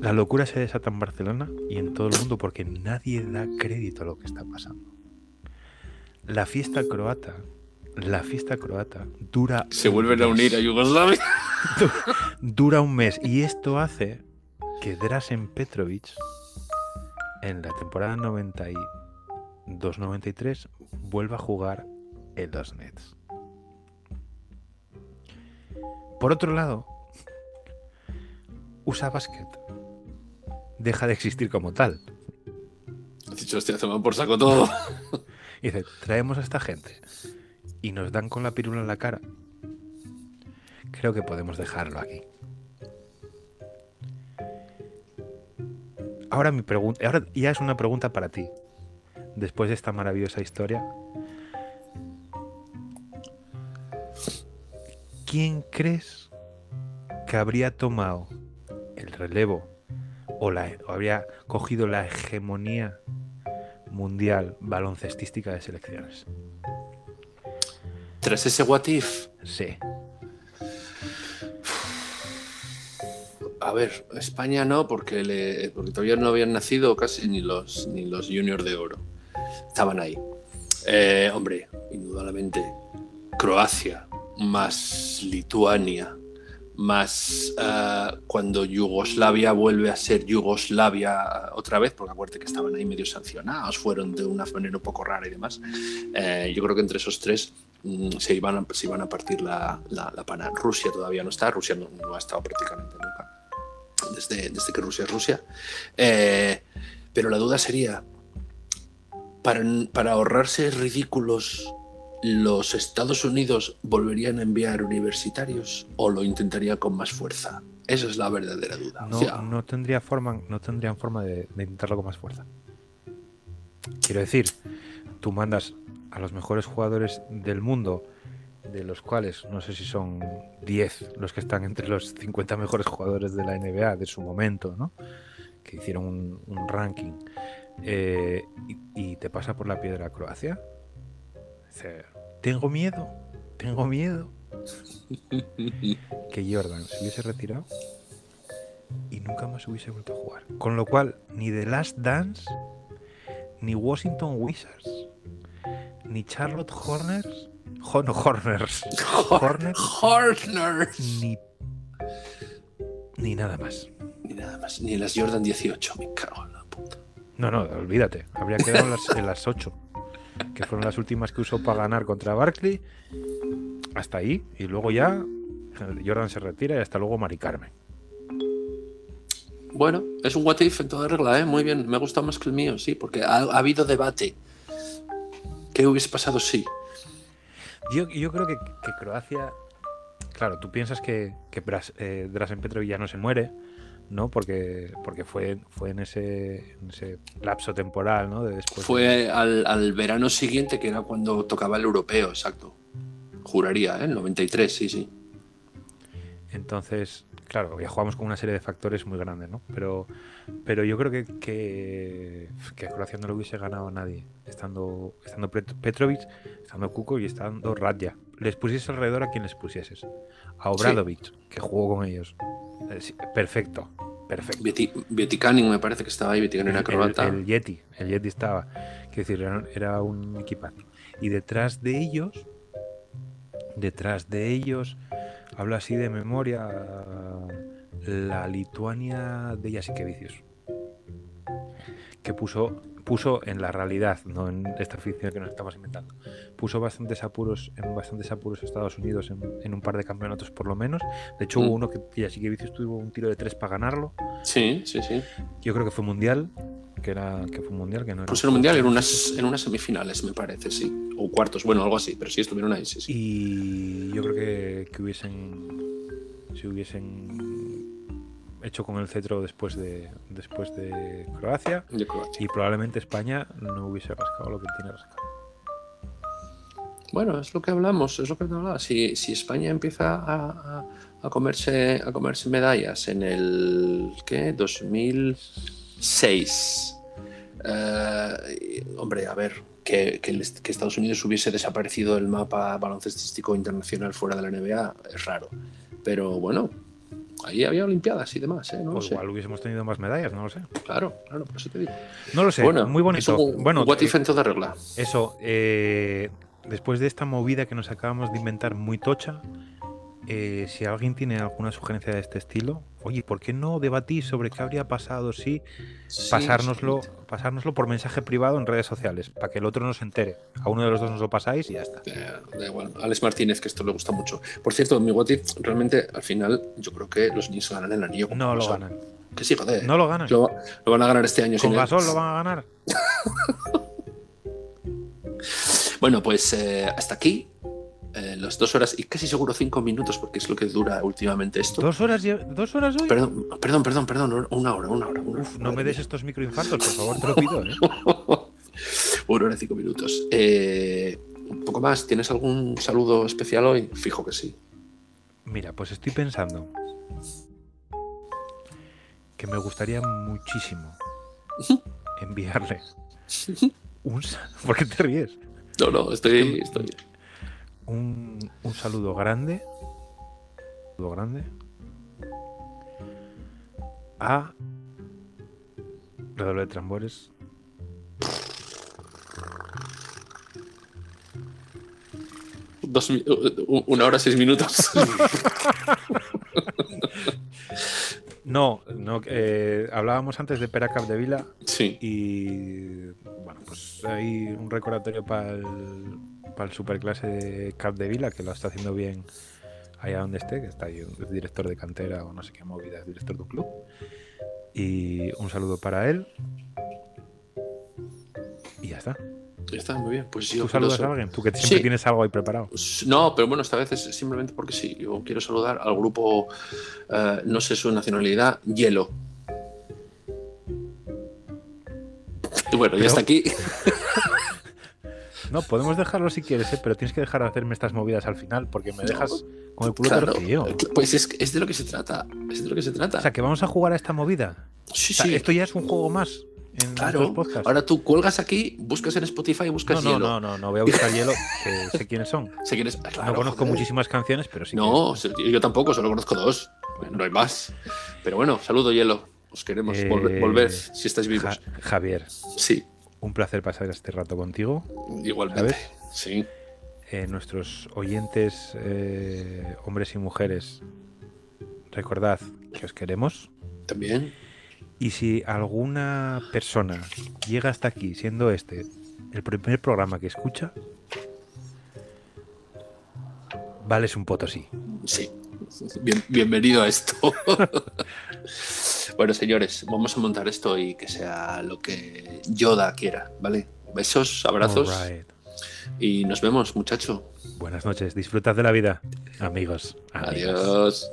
La locura se desata en Barcelona y en todo el mundo porque nadie da crédito a lo que está pasando. La fiesta croata, la fiesta croata dura Se vuelven a unir a Yugoslavia. Dura un mes y esto hace que Drasen Petrovic en la temporada 92-93 vuelva a jugar en los Nets. Por otro lado, USA Basket deja de existir como tal. Has dicho, hostia, se van por saco todo. Y dice, traemos a esta gente y nos dan con la pirula en la cara. Creo que podemos dejarlo aquí. Ahora mi pregunta, ahora ya es una pregunta para ti. Después de esta maravillosa historia, ¿quién crees que habría tomado el relevo o, la, o habría cogido la hegemonía mundial baloncestística de selecciones? Tras ese what if, Sí. a ver, España no, porque, le, porque todavía no habían nacido casi ni los, ni los juniors de oro. Estaban ahí. Eh, hombre, indudablemente, Croacia, más Lituania, más eh, cuando Yugoslavia vuelve a ser Yugoslavia otra vez, porque acuérdate que estaban ahí medio sancionados, fueron de una manera un poco rara y demás. Eh, yo creo que entre esos tres mm, se, iban a, se iban a partir la, la, la pana. Rusia todavía no está, Rusia no, ha estado prácticamente nunca desde, desde que Rusia es Rusia. Pero la duda sería, para, para ahorrarse ridículos, ¿los Estados Unidos volverían a enviar universitarios o lo intentaría con más fuerza? Esa es la verdadera duda. No, O sea, no tendría forma, no tendrían forma de, de intentarlo con más fuerza. Quiero decir, tú mandas a los mejores jugadores del mundo, de los cuales no sé si son 10 los que están entre los 50 mejores jugadores de la NBA de su momento, ¿no? Que hicieron un, un ranking. Eh, y, y te pasa por la piedra Croacia. Dice, tengo miedo, tengo miedo. que Jordan se hubiese retirado y nunca más hubiese vuelto a jugar. Con lo cual, ni The Last Dance, ni Washington Wizards, ni Charlotte Horners, Ho- no, Horners, Hornets, Horner. ni, ni nada más. Ni nada más, ni las Jordan 18, me cago en la puta. No, no, olvídate. Habría quedado en las, en las 8, que fueron las últimas que usó para ganar contra Barkley. Hasta ahí, y luego ya Jordan se retira y hasta luego Mari Carmen. Bueno, es un what if en toda regla, ¿eh? Muy bien, me ha gustado más que el mío, sí, porque ha, ha habido debate. ¿Qué hubiese pasado si? Yo, yo creo que, que Croacia. Claro, tú piensas que, que Bras- eh, Drasen Petrovic ya no se muere, ¿no? Porque, porque fue, fue en, ese, en ese lapso temporal, ¿no? De después de- Fue al, al verano siguiente, que era cuando tocaba el europeo, exacto. Juraría, ¿eh? El 93, sí, sí. Entonces, claro, ya jugamos con una serie de factores muy grandes, ¿no? Pero, pero yo creo que, que, que Croacia no lo hubiese ganado a nadie, estando, estando Pet- Petrovic, estando Kuko y estando Radja. Les pusieses alrededor a quien les pusieses. A Obradovic, que jugó con ellos. Eh, perfecto, perfecto. Vieti Canning me parece que estaba ahí, Vieti Canning era el, croata. el Yeti, el Yeti estaba. Quiero decir, era, era un equipazo. Y detrás de ellos, detrás de ellos, habla así de memoria la Lituania de Jasikevicius. Que puso, puso en la realidad, no en esta ficción que nos estamos inventando, puso bastantes apuros, en bastantes apuros a Estados Unidos en, en un par de campeonatos por lo menos. De hecho, Mm. hubo uno que Jasikevicius tuvo un tiro de tres para ganarlo. Sí, sí, sí. Yo creo que fue mundial, que era que fue mundial, que no era. Pues en el mundial en unas, en unas semifinales, me parece, sí. O cuartos, bueno, algo así, pero sí estuvieron ahí, sí, sí. Y yo creo que, que hubiesen si hubiesen hecho con el cetro después de después de Croacia De Croacia. y probablemente España no hubiese rascado lo que tiene rascado. Bueno, es lo que hablamos, es lo que hablamos. Si, si España empieza a, a- a comerse, a comerse medallas en el ¿qué? 2006, eh, hombre, a ver, que, que el est- que Estados Unidos hubiese desaparecido del mapa baloncestístico internacional fuera de la NBA es raro. Pero bueno, ahí había Olimpiadas y demás, ¿eh? No Pues sé. igual hubiésemos tenido más medallas, no lo sé. Claro, claro, por eso te digo. No lo sé, bueno, muy bonito. un- bueno, what eh, if en toda regla. Eso, eh, después de esta movida que nos acabamos de inventar muy tocha, eh, si alguien tiene alguna sugerencia de este estilo, oye, ¿por qué no debatís sobre qué habría pasado si Sí, pasárnoslo, sí. Pasárnoslo por mensaje privado en redes sociales, para que el otro no se entere? A uno de los dos nos lo pasáis y ya está. Eh, da igual. Alex Martínez, que esto le gusta mucho. Por cierto, mi If, realmente, al final, yo creo que los Knicks ganan el anillo. No lo ganan. Que sí, joder. No lo ganan. Lo, lo van a ganar este año. Con. Gasol lo van a ganar. Bueno, pues eh, hasta aquí. Eh, las dos horas y casi seguro cinco minutos, porque es lo que dura últimamente esto. ¿Dos horas, dos horas hoy? Perdón, perdón, perdón, perdón, una hora, una hora. Una hora. Uf, no me des estos microinfartos, por favor, te lo pido. ¿eh? Una hora y cinco minutos. Eh, un poco más, ¿tienes algún saludo especial hoy? Fijo que sí. Mira, pues estoy pensando que me gustaría muchísimo enviarle un... sa- ¿Por qué te ríes? No, no, estoy. estoy... Un, un saludo grande. Un saludo grande. A... Redoble de tambores. Dos, una hora seis minutos. No, no eh, hablábamos antes de Pera Capdevila sí. y bueno, pues hay un recordatorio para el, para el superclase de Capdevila que lo está haciendo bien allá donde esté, que está ahí, es director de cantera o no sé qué movida, es director de un club. Y un saludo para él. Y ya está. Está muy bien. Pues yo ¿Tú saludas a alguien? Tú que siempre Sí. tienes algo ahí preparado. No, pero bueno, esta vez es simplemente porque sí. Yo quiero saludar al grupo, eh, no sé su nacionalidad, Hielo. Y bueno, ya Pero- está aquí. No, podemos dejarlo si quieres, ¿eh? pero tienes que dejar de hacerme estas movidas al final porque me No, dejas con el culo Claro, torcido. pues es, es de lo que se trata. Es de lo que se trata. O sea, que vamos a jugar a esta movida. sí, O sea, sí. esto ya es un juego más en Claro. Ahora tú cuelgas aquí, buscas en Spotify y no, buscas no, Hielo. no, no, no voy a buscar hielo, que sé quiénes son. Ah, claro, no conozco joder. muchísimas canciones, pero sí. No, yo tampoco, solo conozco dos. No hay más. Pero bueno, saludo Hielo. Os queremos. Eh, Volve- volved si estáis vivos. Ja- Javier, Sí, un placer pasar este rato contigo. igualmente. ¿Sabes? Sí. Eh, nuestros oyentes, eh, hombres y mujeres, recordad que os queremos. También. Y si alguna persona llega hasta aquí, siendo este el primer programa que escucha, vales un potosí. Sí. Bien- bienvenido a esto. bueno, señores, vamos a montar esto y que sea lo que Yoda quiera, ¿vale? Besos, abrazos y nos vemos, muchacho. Buenas noches, disfrutad de la vida, amigos. amigas. Adiós.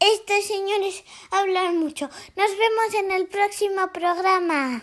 Estos señores hablan mucho. Nos vemos en el próximo programa.